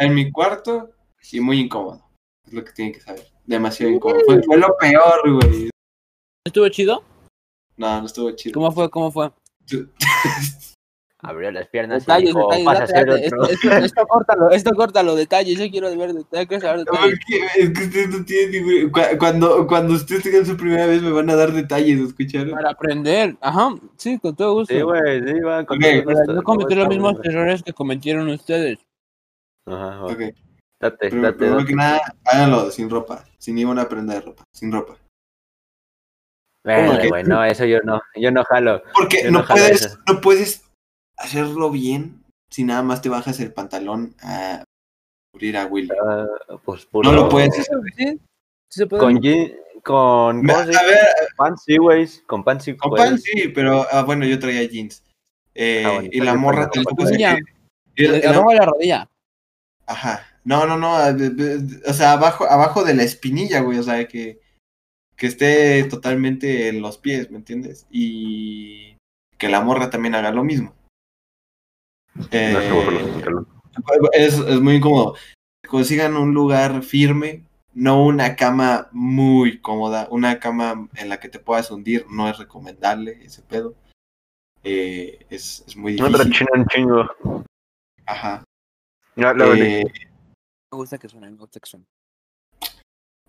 en mi cuarto y muy incómodo. Es lo que tienen que saber. Demasiado incómodo. Fue, fue lo peor, güey. ¿Estuvo chido? No, no estuvo chido. ¿Cómo fue? ¿Cómo fue? Abrió las piernas y Detalles, dijo, detalles, vas a hacer detalles. otro. Esto, esto, esto córtalo, esto córtalo, detalles. Yo quiero ver detalles, quiero saber No, detalles. es que, es que ustedes no tienen ningún- cu- Cuando, cuando ustedes tengan su primera vez me van a dar detalles, ¿escucharon? Para aprender. Ajá, sí, con todo gusto. Sí, güey, sí, va. Con Ok, todo gusto. no cometer los mismos errores que cometieron ustedes. Ajá. Ok, Date, date, primero date. que nada, háganlo sin ropa, sin ninguna prenda de ropa, sin ropa. Ok. güey, no, eso yo no. Yo no jalo. Porque no, no jalo puedes, eso. no puedes hacerlo bien si nada más te bajas el pantalón a cubrir a Willy. Ah, pues puro. No lo puedes hacer. sí, sí se puede. Con jean, con. Pants, sí, güey. Con pants sí. con puedes. pan sí, pero ah, bueno, yo traía jeans. Eh, Ah, bueno, y la entonces, morra pendejo, tampoco pues, se ya. y la- y la- Abajo de la rodilla. Ajá. No, no, no. eh, eh, O sea, abajo, abajo de la espinilla, güey. O sea, que, que esté totalmente en los pies, ¿me entiendes? Y que la morra también haga lo mismo. Eh, No es, es muy incómodo. Consigan un lugar firme, no una cama muy cómoda. Una cama en la que te puedas hundir no es recomendable ese pedo. Eh, es, es muy No difícil. un chingo. Ajá. No, luego Eh, Me gusta que gusta que suene.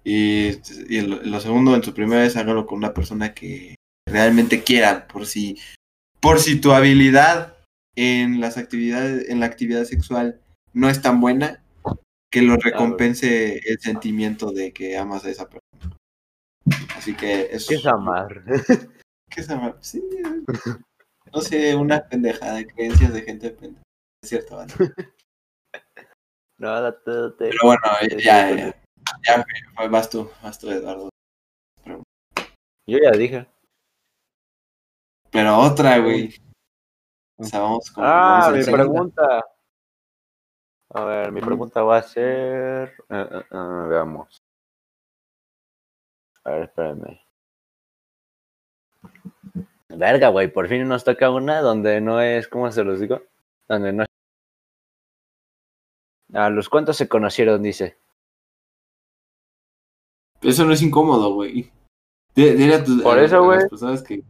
Y, y lo, lo segundo, en su primera vez, hágalo con una persona que realmente quiera, por si, por si tu habilidad en las actividades, en la actividad sexual no es tan buena, que lo recompense el sentimiento de que amas a esa persona. Así que eso ¿Qué es amar? ¿Qué es amar? Sí. No sé, una pendejada de creencias de gente pendeja. Es cierto, ¿vale? No, date, date. Pero bueno, ya, ya, ya, vas tú, vas tú, Eduardo. Yo ya dije. Pero otra, güey. O sea, vamos con. Ah, vamos mi pregunta. A ver, mi pregunta va a ser. eh, eh, eh, veamos. A ver, espérame. Verga, güey, por fin nos toca una donde no es, ¿cómo se los digo? Donde no es. A los cuantos se conocieron, dice. Eso no es incómodo, güey. Dile a tus. Por eso, güey. que.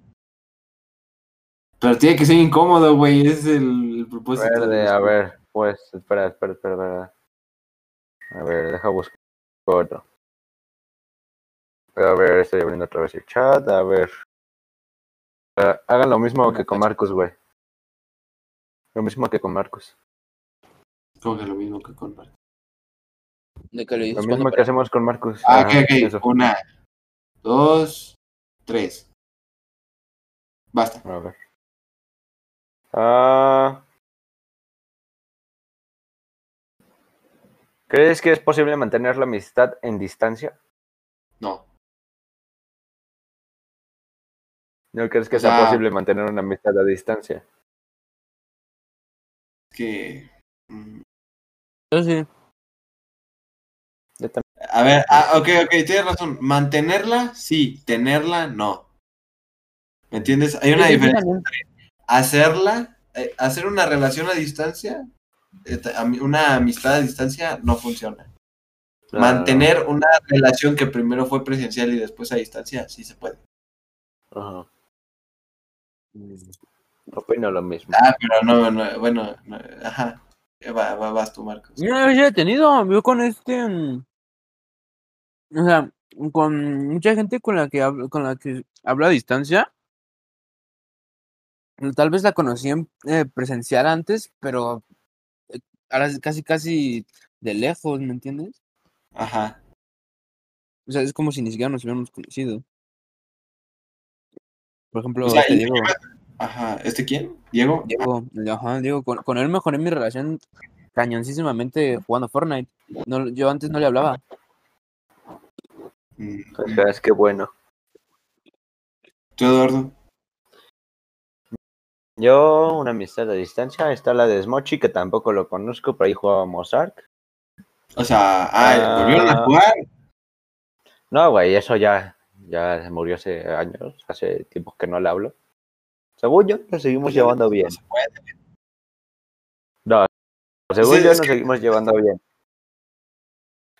Pero tiene que ser incómodo, güey. Ese es el, el propósito. de Verde, a ver, pues, espera, espera, espera, espera. A ver, deja buscar otro. A ver, estoy abriendo otra vez el chat, a ver. Ah, hagan lo mismo que con Marcos, güey. Lo mismo que con Marcos. Como que lo mismo que con Marco. De que le Lo mismo que hacemos con Marcos. Ah, Ajá, ok, ok. eso. Una, dos, tres. Basta. A ver. Ah. ¿Crees que es posible mantener la amistad en distancia? No. ¿No crees que O sea sea- posible mantener una amistad a distancia? Que. mm, Yo sí. A ver, ah, ok, ok, tienes razón. Mantenerla, sí. Tenerla, no. ¿Me entiendes? Hay una Sí, sí, sí, diferencia. también. Hacerla, eh, hacer una relación a distancia, eh, una amistad a distancia, no funciona. Mantener una relación que primero fue presencial y después a distancia, sí se puede. Ajá. Opino lo mismo. Ah, pero no, no, bueno, no, ajá. Va, va- vas tú, Marcos. Yo ya he tenido, yo con este. O sea, con mucha gente con la que hablo, con la que hablo a distancia. Tal vez la conocí en eh, presencial antes, pero eh, ahora casi casi de lejos, ¿me entiendes? Ajá. O sea, es como si ni siquiera nos hubiéramos conocido. Por ejemplo, O sea, este Diego, Ajá. ¿Este quién? ¿Diego? Diego, ajá, Diego, con, con él mejoré mi relación cañoncísimamente jugando Fortnite. No, yo antes no le hablaba. O sea, es que bueno. ¿Tú, Eduardo? Yo, una amistad a distancia, está la de Smochi, que tampoco lo conozco, pero ahí jugábamos Ark. O sea, ah, ¿volvieron a jugar? No, güey, eso ya, ya se murió hace años, hace tiempo que no le hablo. Según yo, nos seguimos llevando bien. No se puede. No, según Sí, yo, nos que- seguimos llevando bien.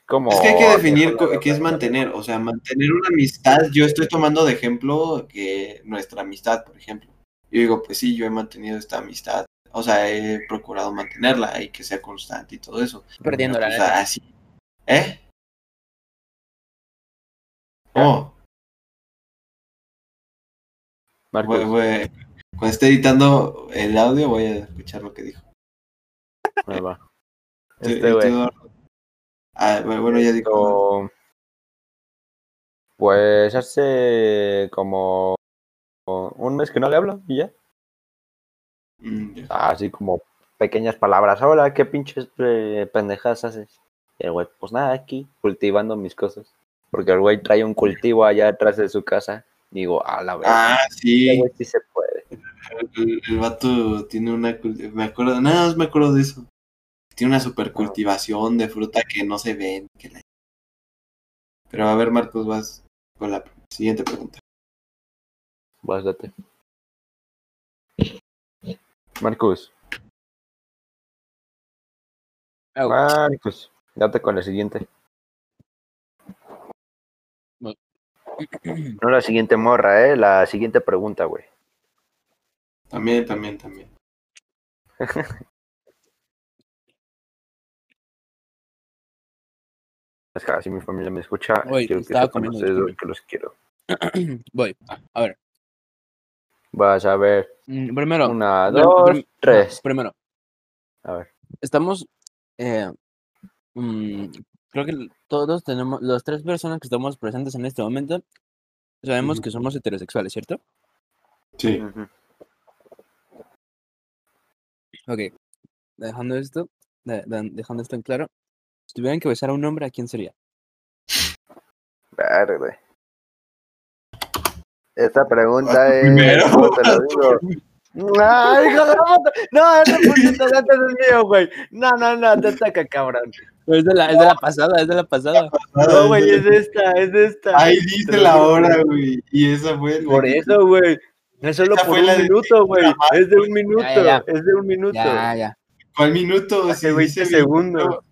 Como Es que hay que definir qué es mantener. O sea, mantener una amistad. Yo estoy tomando de ejemplo que nuestra amistad, por ejemplo. Yo digo, pues sí, yo he mantenido esta amistad. O sea, he procurado mantenerla y que sea constante y todo eso. Perdiendo la O neta. sea, así. ¿Eh? Oh, Marcos, voy- voy- cuando esté editando el audio voy a escuchar lo que dijo. ahí va. Este güey. Ah, bueno, bueno, ya. Esto, Pues hace como un mes que no le hablo y ya. Mm. Así como pequeñas palabras. Hola, ¿qué pinches eh, pendejas haces? Y el güey, pues nada, aquí cultivando mis cosas. Porque el güey trae un cultivo allá atrás de su casa. Digo, a la verdad. Ah, sí. güey sí se puede. El, el vato tiene una. Me acuerdo, nada más me acuerdo de eso. Tiene una super cultivación de fruta que no se ven. que la- Pero a ver, Marcos, vas con la siguiente pregunta. Vas, date. Marcus, Au. Marcus, date con la siguiente. No la siguiente morra, eh, la siguiente pregunta, güey. También, también, también. Es que si mi familia me escucha, Oye, quiero que sepan comiendo, ustedes que los quiero. Voy. A ver. Vas a ver. mm, Primero. Una, dos, prim- tres. primero. A ver. Estamos. eh, mm, creo que todos tenemos. Las tres personas que estamos presentes en este momento. Sabemos que somos heterosexuales, ¿cierto? Sí. Ujú. Ok. Dejando esto. de- de- dejando esto en claro. Tuvieran que besar a un hombre, ¿a quién sería? Verde. Esta pregunta Ah, es. primero. ¿cómo te lo digo? ¡Ay, hijo de la puta! No, ese puñito de antes es mío, güey. No, no, no, te ataca, cabrón. Es de la, es de la pasada, es de la pasada. No, güey, es esta, es esta. Ahí dice la hora, güey. Y esa fue. la Por que- eso, güey. Es solo Esa por fue un de- minuto, güey. Es de un minuto. ya. Es de un minuto. Ya, ya. ¿Cuál minuto? Hace Si 20 dice segundos. minuto,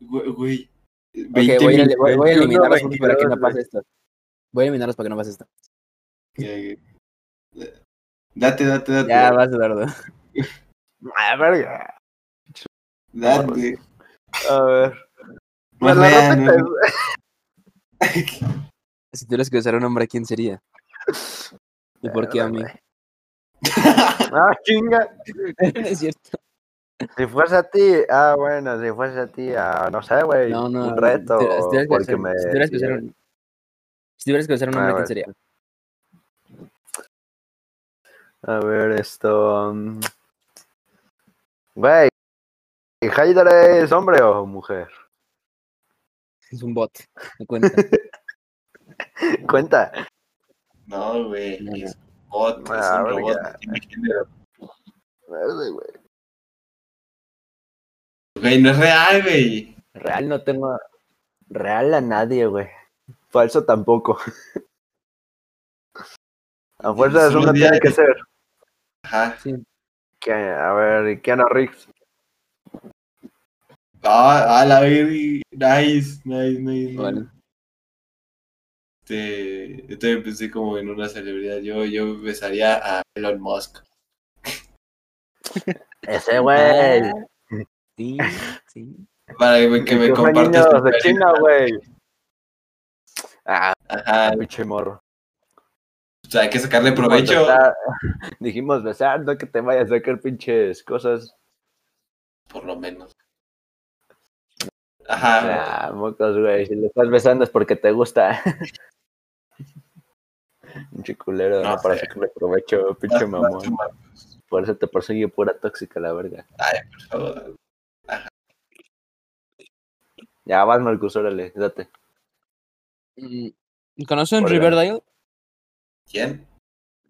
Güey, güey. Ok, 20 voy, a, minutos. voy, voy a 21, eliminar los puntos para que no 22, pase esto. Voy a eliminarlos para que no pase esto. Eh, Date, date, date. Ya vas, Eduardo. A verga. Date. A ver. Si tuvieras que besar a un hombre, ¿a quién sería? ¿Y por qué a mí? Ah, chinga. Es cierto. Si fuese a ti, ah, bueno, si fuese a ti, ah, no sé, güey. No, no. Un reto. si tuvieras que porque me. Si tuvieras que besar a un, si tuvieras que besar a un Ah, hombre, ¿quién sería? A ver, esto. Güey. ¿Haider es hombre o mujer? Es un bot. Me cuenta. Cuenta. No, güey. No, no. Es un bot. Es Ah, un robot. no tiene género. Verde, güey. Güey, no es real, güey. Real no tengo. Real a nadie, güey. Falso tampoco. A fuerza Sí, uno sí, tiene que ser. Ajá. Que, a ver, Keanu Reeves. Ah, a la verga. Nice, nice, nice. Vale. Este, yo también pensé como en una celebridad. Yo, yo besaría a Elon Musk. Ese, güey. Sí, sí. Para que me, que me compartas niños de. China, güey. Ah, Ajá. pinche morro. O sea, hay que sacarle provecho. besar- Dijimos besar, no que te vayas a sacar pinches cosas. Por lo menos. Ajá. Ah, mocos, güey. Si le estás besando es porque te gusta. Pinche culero, No no, para sacarle provecho, pinche vas tú, mamón. Por eso te persigue pura tóxica la verga. Ay, por favor. Ya vas, Marcus, órale, date. Mm, ¿Conocen Órale. Riverdale? ¿Quién?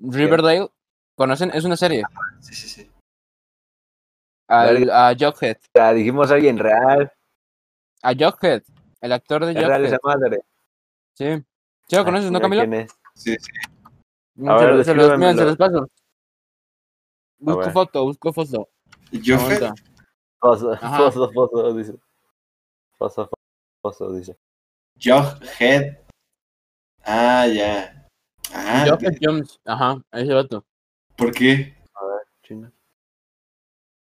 Riverdale. ¿Conocen? Es una serie. Sí, sí, sí. Al, a Jughead. Ya dijimos alguien real. A Jughead. El actor de Es real esa Jughead. madre. Sí. ¿Sí lo conoces, no, Camilo? ¿Quién es? Sí, sí. Mm, A se, ver, lo- se los, miren, se los paso. Busco foto, busco foto. Foso, Ajá. foso, foso, dice. Foso, foso, dice. Jughead. Ah, ya. Ah, Jughead Jones. Ajá, ese vato. ¿por qué? A ver, chino.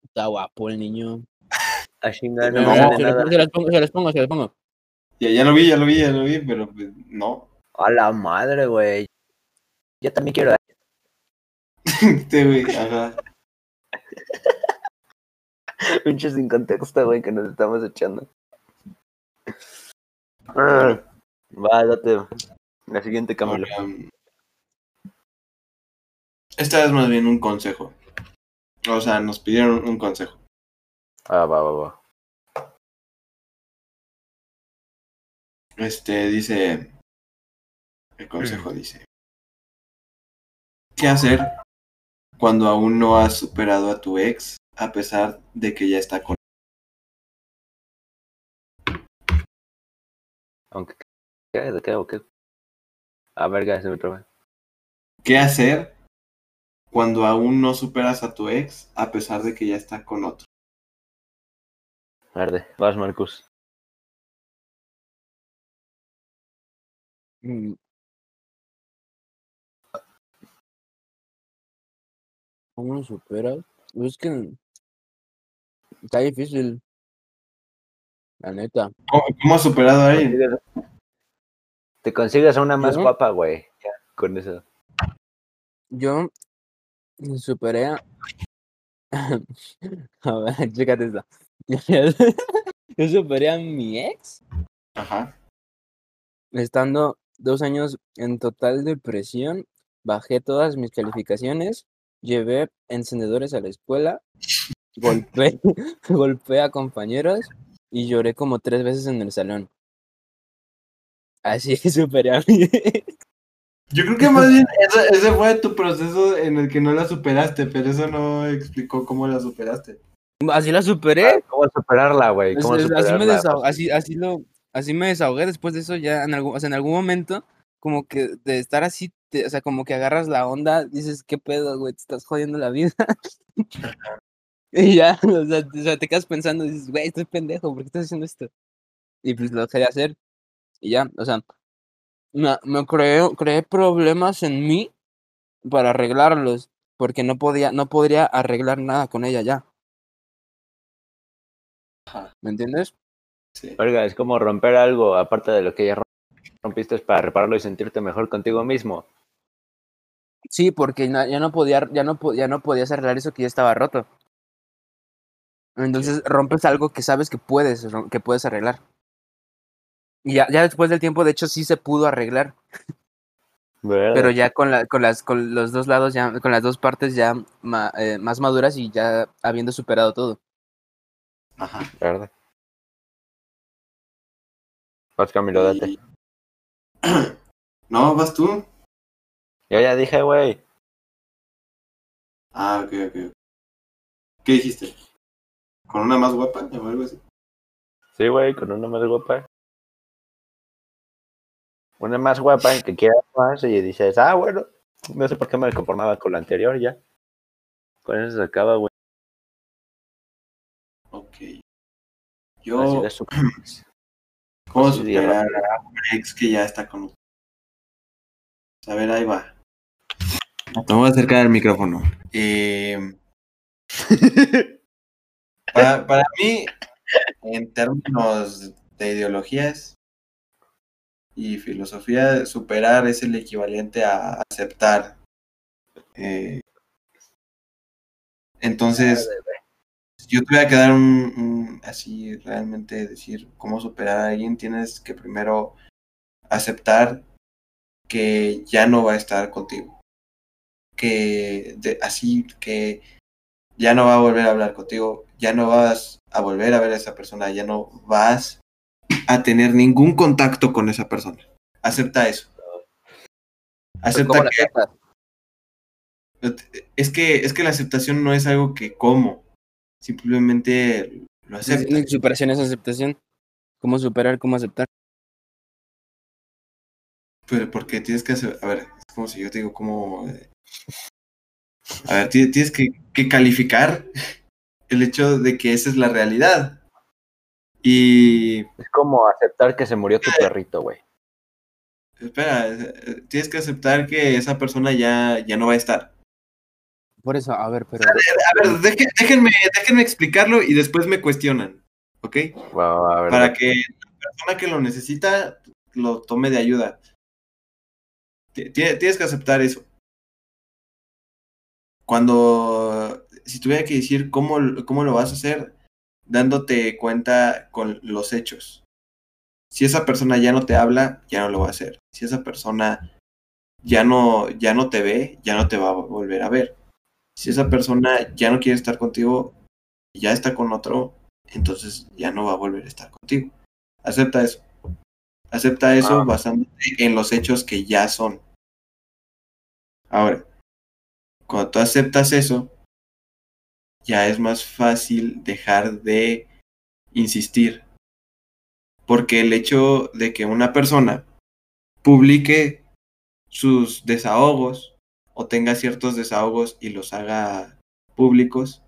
Está guapo el niño. A chingar, No, no, se, no, los- nada. se los pongo, se los pongo, se los pongo. Ya, ya lo vi, ya lo vi, ya lo vi, pero pues, no. A la madre, güey. Yo también quiero. Este, güey, ajá. Pinche sin contexto, güey, que nos estamos echando. Ah, Va, date. La siguiente, Camilo. Um, esta es más bien un consejo. O sea, nos pidieron un consejo. Ah, va, va, va. Este dice. El consejo dice. ¿Qué hacer cuando aún no has superado a tu ex a pesar de que ya está con Aunque. ¿Qué? ¿De qué o qué? A verga, se me traba. ¿Qué hacer cuando aún no superas a tu ex a pesar de que ya está con otro? Verde. Vas, Marcus. Mm. ¿Cómo lo superas? Es que está difícil. La neta. ¿Cómo, cómo has superado a alguien? Te consigues a una más Yo- guapa, güey. Ya, con eso. Yo superé a... A ver, chécate esta. Yo superé a mi ex Ajá. estando dos años en total depresión. Bajé todas mis calificaciones, llevé encendedores a la escuela, golpeé, golpeé a compañeros y lloré como tres veces en el salón. Así superé a mi ex. Yo creo que más bien ese, ese fue tu proceso en el que no la superaste, pero eso no explicó cómo la superaste. Así la superé. ¿Cómo superarla, güey? Es- ¿Cómo es- así, me desahog- así, así, lo, así me desahogué después de eso ya en algún, o sea, en algún momento como que de estar así, te- o sea, como que agarras la onda, dices, ¿qué pedo, güey? Te estás jodiendo la vida. Y ya, o sea, te- o sea, te quedas pensando, dices, güey, estoy pendejo, ¿por qué estás haciendo esto? Y pues lo dejé de hacer y ya, o sea, me, me creé, creé problemas en mí para arreglarlos, porque no podía, no podría arreglar nada con ella ya. ¿Me entiendes? Sí. Oiga, es como romper algo, aparte de lo que ya rompiste, es para repararlo y sentirte mejor contigo mismo. Sí, porque ya no podía, ya no, ya no podías arreglar eso que ya estaba roto. Entonces rompes algo que sabes que puedes, que puedes arreglar. Y ya, ya después del tiempo, de hecho, sí se pudo arreglar, ¿Verdad? pero ya con la, con las, con los dos lados, ya, con las dos partes ya ma- eh, más maduras y ya habiendo superado todo. Ajá. ¿Verdad? Vas, Camilo, date. Y- No, vas tú. Yo ya dije, güey. Ah, ok, ok. ok. ¿Qué dijiste? ¿Con una más guapa o algo así? Sí, güey, con una más guapa. Una más guapa que quiera más y dices, ah, bueno, no sé por qué me conformaba con la anterior ya. Con eso se acaba, güey. Ok. Yo, ¿cómo superar a un ex que ya está con nosotros? A ver, ahí va. Te voy a acercar el micrófono. Eh, para, para mí, en términos de ideologías y filosofía, superar es el equivalente a aceptar. Eh, entonces, si yo te voy a quedar un, un- así realmente decir cómo superar a alguien, tienes que primero aceptar que ya no va a estar contigo. Que de- así que ya no va a volver a hablar contigo, ya no vas a volver a ver a esa persona, ya no vas a tener ningún contacto con esa persona. Acepta eso. ¿Cómo Acepta que es que es que la aceptación no es algo que como, simplemente lo aceptas. Superación es aceptación. ¿Cómo superar? ¿Cómo aceptar? Pero porque tienes que hacer, a ver, es como si yo te digo como, eh, a ver, ti- tienes que, que calificar el hecho de que esa es la realidad. Y, Es como aceptar que se murió tu perrito, güey. espera, tienes que aceptar que esa persona ya, ya no va a estar. Por eso, a ver, pero... A ver, deje- déjenme, déjenme explicarlo y después me cuestionan, ¿ok? Wow, a ver, Para que la persona que lo necesita lo tome de ayuda. Ti- ti- Tienes que aceptar eso. Cuando, si tuviera que decir cómo, cómo lo vas a hacer, dándote cuenta con los hechos. Si esa persona ya no te habla, ya no lo va a hacer. Si esa persona ya no, ya no te ve, ya no te va a volver a ver. Si esa persona ya no quiere estar contigo, ya está con otro, entonces ya no va a volver a estar contigo. Acepta eso. Acepta eso Ah. basándote en los hechos que ya son. Ahora, cuando tú aceptas eso, ya es más fácil dejar de insistir. Porque el hecho de que una persona publique sus desahogos o tenga ciertos desahogos y los haga públicos,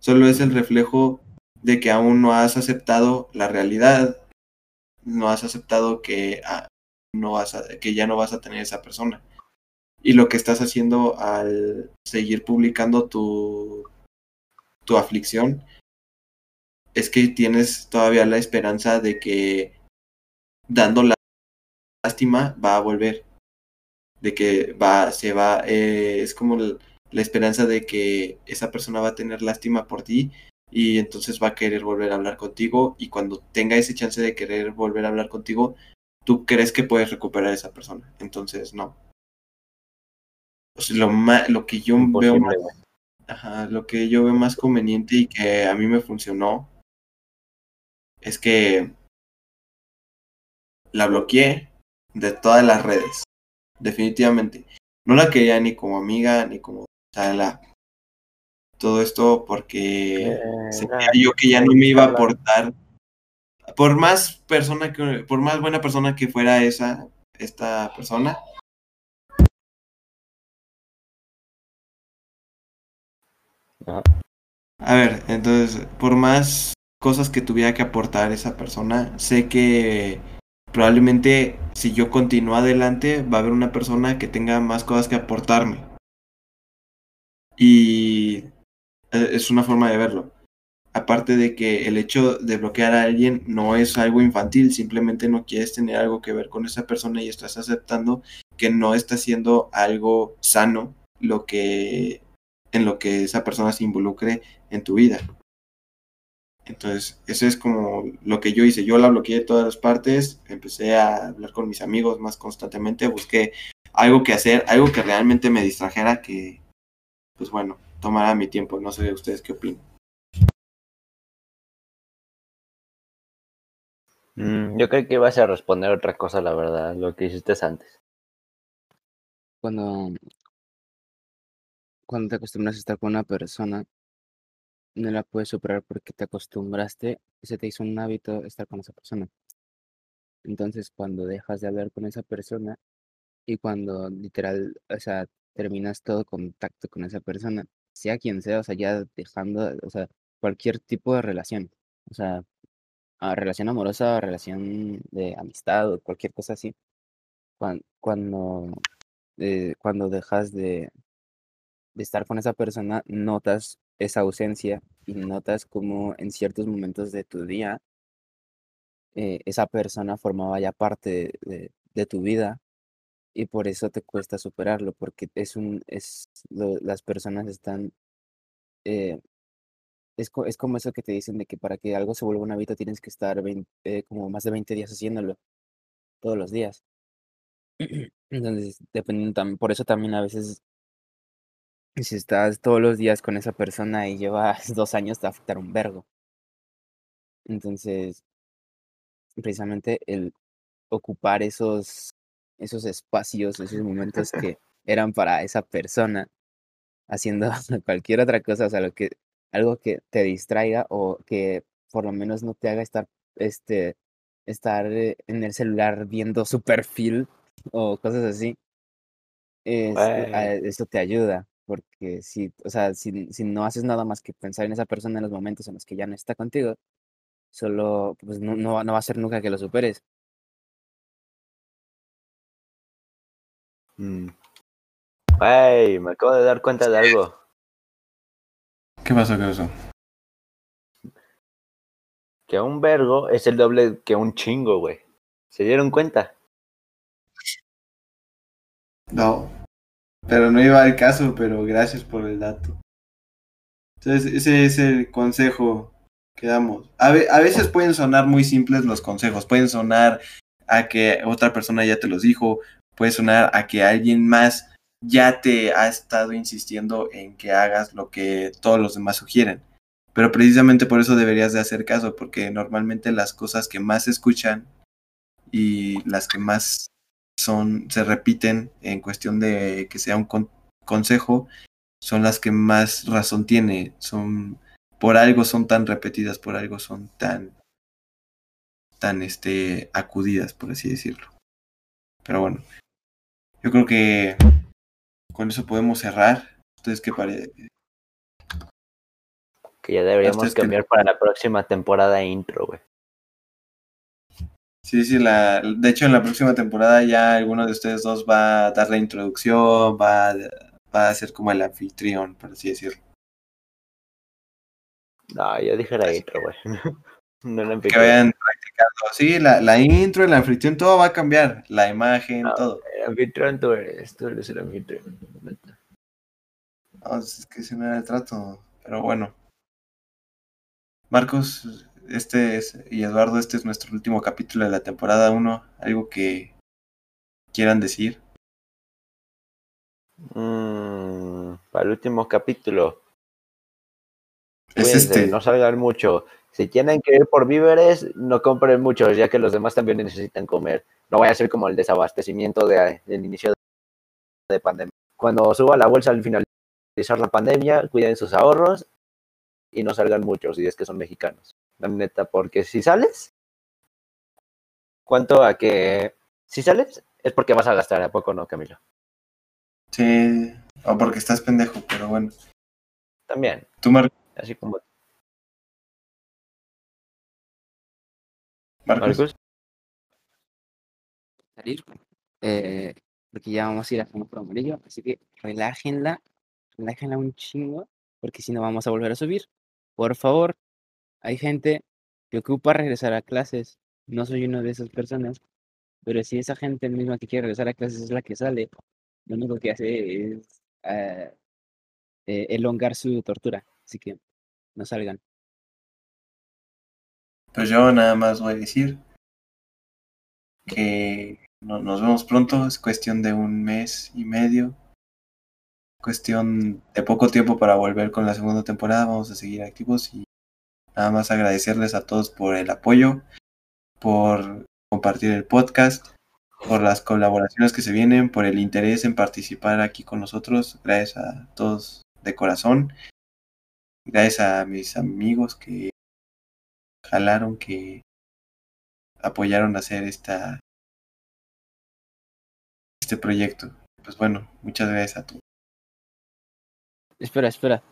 solo es el reflejo de que aún no has aceptado la realidad, no has aceptado que, ah, no vas a- que ya no vas a tener esa persona. Y lo que estás haciendo al seguir publicando tu, tu aflicción es que tienes todavía la esperanza de que dando la lástima va a volver. De que va, se va, eh, es como la, esperanza de que esa persona va a tener lástima por ti y entonces va a querer volver a hablar contigo y cuando tenga ese chance de querer volver a hablar contigo, tú crees que puedes recuperar a esa persona. Entonces, no. Sea, lo, lo que yo veo más, ajá, lo que yo veo más conveniente y que a mí me funcionó es que la bloqueé de todas las redes. Definitivamente. No la quería ni como amiga ni como o sea, la- todo esto porque sentía yo que ya no me iba a aportar por más persona que por más buena persona que fuera esa esta persona A ver entonces por más cosas que tuviera que aportar esa persona sé que probablemente si yo continúo adelante va a haber una persona que tenga más cosas que aportarme. Y eh, es una forma de verlo. Aparte de que el hecho de bloquear a alguien no es algo infantil, simplemente no quieres tener algo que ver con esa persona y estás aceptando que no está haciendo algo sano lo que en lo que esa persona se involucre en tu vida. Entonces, eso es como lo que yo hice. Yo la bloqueé de todas las partes, empecé a hablar con mis amigos más constantemente, busqué algo que hacer, algo que realmente me distrajera, que, pues bueno, tomara mi tiempo. No sé ustedes qué opinan. Mm, yo creo que ibas a responder otra cosa, la verdad, lo que hiciste antes. Cuando, cuando te acostumbras a estar con una persona, no la puedes superar porque te acostumbraste y se te hizo un hábito estar con esa persona. Entonces, cuando dejas de hablar con esa persona y cuando literal, o sea, terminas todo contacto con esa persona, sea quien sea, o sea, ya dejando, o sea, cualquier tipo de relación, o sea, a relación amorosa, relación de amistad o cualquier cosa así, cuan- cuando, eh, cuando dejas de, de estar con esa persona, notas esa ausencia y notas como en ciertos momentos de tu día eh, esa persona formaba ya parte de, de- de tu vida y por eso te cuesta superarlo, porque es un, es, lo- las personas están, eh, es, es como eso que te dicen de que para que algo se vuelva un hábito tienes que estar 20 eh, como más de 20 días haciéndolo todos los días. Entonces, dependiendo también, por eso también a veces, si estás todos los días con esa persona y llevas dos años, te va a afectar un vergo. Entonces, precisamente el ocupar esos, esos espacios, esos momentos que eran para esa persona, haciendo cualquier otra cosa, o sea, lo que, algo que te distraiga o que por lo menos no te haga estar, este, estar eh, en el celular viendo su perfil o cosas así, es, a- Güey. eso te ayuda, porque si, o sea, si, si no haces nada más que pensar en esa persona en los momentos en los que ya no está contigo, solo, pues no, no, va- no va a ser nunca que lo superes. Mm. Güey, me acabo de dar cuenta de algo. ¿Qué pasó? ¿Qué pasó? Que un vergo es el doble que un chingo, güey. ¿Se dieron cuenta? No, pero no iba al caso, pero gracias por el dato. Entonces, ese es el consejo que damos. A, a veces pueden sonar muy simples los consejos, pueden sonar a que otra persona ya te los dijo, puede sonar a que alguien más ya te ha estado insistiendo en que hagas lo que todos los demás sugieren. Pero precisamente por eso deberías de hacer caso, porque normalmente las cosas que más se escuchan y las que más son, se repiten en cuestión de que sea un con- consejo, son las que más razón tiene, son por algo son tan repetidas, por algo son tan tan este acudidas, por así decirlo. Pero bueno, yo creo que con eso podemos cerrar. ¿Ustedes qué parece? Que ya deberíamos este- cambiar para la próxima temporada intro, güey. Sí, sí, la, de hecho en la próxima temporada ya alguno de ustedes dos va a dar la introducción, va a, va a ser como el anfitrión, por así decirlo. No, yo dije la intro, güey. No la Que vayan practicando. Sí, la, la intro, la anfitrión, todo va a cambiar. La imagen, No. todo. El anfitrión tú eres, tú eres el anfitrión. No, es que ese no era el trato. Pero bueno. Marcos, este es, y Eduardo, este es nuestro último capítulo de la temporada 1. Algo que quieran decir. Mm, para el último capítulo. Es Cuídense, este. No salgan mucho. Si tienen que ir por víveres, no compren muchos, ya que los demás también necesitan comer. No vaya a ser como el desabastecimiento de, del inicio de pandemia. Cuando suba la bolsa al finalizar la pandemia, cuiden sus ahorros y no salgan muchos si es que son mexicanos. La neta, porque si sales, ¿cuánto a que si sales? Es porque vas a gastar, ¿a poco no, Camilo? Sí. O porque estás pendejo, pero bueno. También, Tú, Mar- así como Marcos. Marcos. salir, eh, porque ya vamos a ir a semáforo amarillo, así que relájenla, relájenla un chingo, porque si no vamos a volver a subir. Por favor, hay gente que ocupa regresar a clases, no soy una de esas personas, pero si esa gente misma que quiere regresar a clases es la que sale, lo único que hace es eh, elongar su tortura, así que no salgan. Pues yo nada más voy a decir que no- nos vemos pronto, es cuestión de un mes y medio, cuestión de poco tiempo para volver con la segunda temporada, vamos a seguir activos y nada más agradecerles a todos por el apoyo, por compartir el podcast, por las colaboraciones que se vienen, por el interés en participar aquí con nosotros, gracias a todos de corazón, gracias a mis amigos que jalaron que apoyaron a hacer esta este proyecto. Pues bueno, muchas gracias a todos. Espera, espera.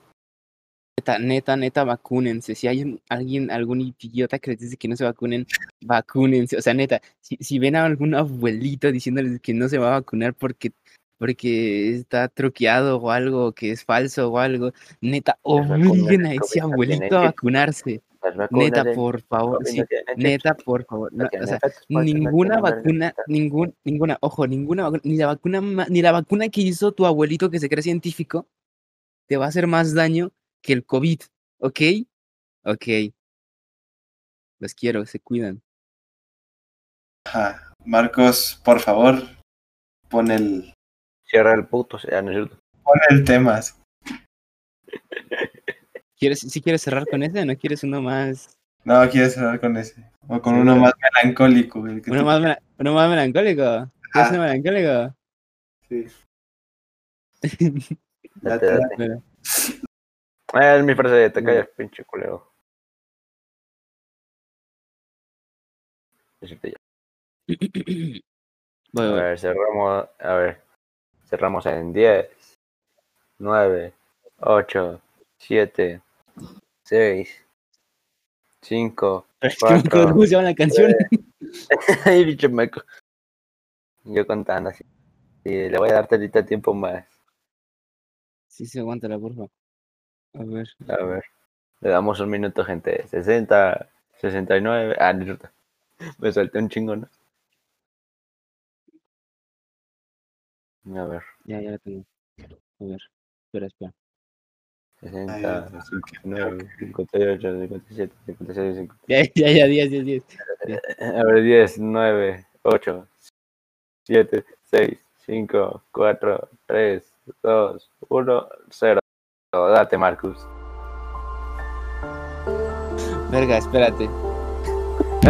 Neta, neta, neta, vacúnense. Si hay alguien, algún idiota que les dice que no se vacunen, vacúnense. O sea, neta, si, si ven a algún abuelito diciéndoles que no se va a vacunar porque, porque está truqueado o algo, que es falso o algo, neta, obliguen a ese abuelito a vacunarse. Neta, por favor, sí, neta, por favor. no o sea, ninguna vacuna, ningún, ninguna, ojo, ninguna vacuna, ni la vacuna, ni la vacuna que hizo tu abuelito que se cree científico, te va a hacer más daño que el COVID, ¿ok? Ok. Los quiero, se cuidan. Ajá. Marcos, por favor, pon el Cierra el puto, sea, no es cierto. pon el tema. ¿Quieres, si quieres cerrar con ese o no quieres uno más, No, quieres cerrar con ese. O con uno más melancólico. el que uno más, mela- uno más melancólico? ¿Quieres uno melancólico? Sí. Date, Date, date. Eh, es mi frase, te Mm. callas, pinche culero. Ya. Voy, A voy. ver, cerramos, a ver, cerramos en 10, 9, 8, 7, 6, 5, Es que no me acuerdo cuatro, cómo se llama la canción. Ay, bicho meco. Yo contando así. Y le voy a dar tantito tiempo más. Sí, sí, aguántala, por favor. A ver. A ver. Le damos un minuto, gente. 60, 69. Ah, no. Me salté un chingo, ¿no? A ver. Ya, ya la tengo. A ver. Espera, espera. 60, Ay, 59, 58, 57, 56, 57. Ya, ya, ya, 10, 10, 10. A ver, 10, 9, 8, 7, 6, 5, 4, 3, 2, 1, 0. Date, Marcus. Verga, espérate.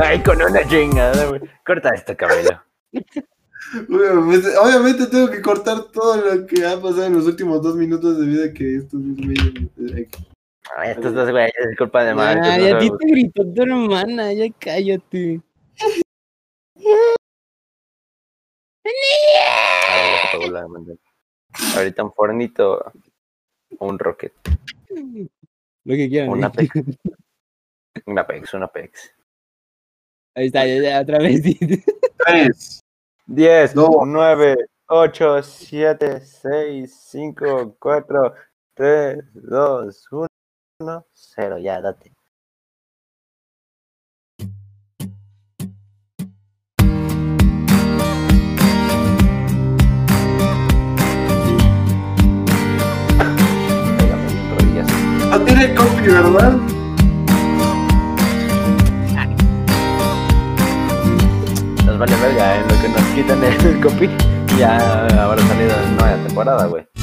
Ay, con una chingada, güey. Corta esto, cabello. Obviamente, obviamente tengo que cortar todo lo que ha pasado en los últimos dos minutos de vida que estos güeyes- Ay, estos dos güeyes es culpa de Marcus. Ay, no a ti te gritó tu hermana, ya cállate. Ah. Ahorita un fornito o un rocket. Lo que quieran. Un ¿eh? Apex. Un Apex, un Apex. Ahí está, ya, ya, otra vez. Tres. 10, No. 9, 8, 7, 6, 5, 4, 3, 2, 1. no, cero, ya, date. ¿Verdad? Nos vale verga en lo que nos quitan el copy. Ya habrá salido en nueva temporada, güey.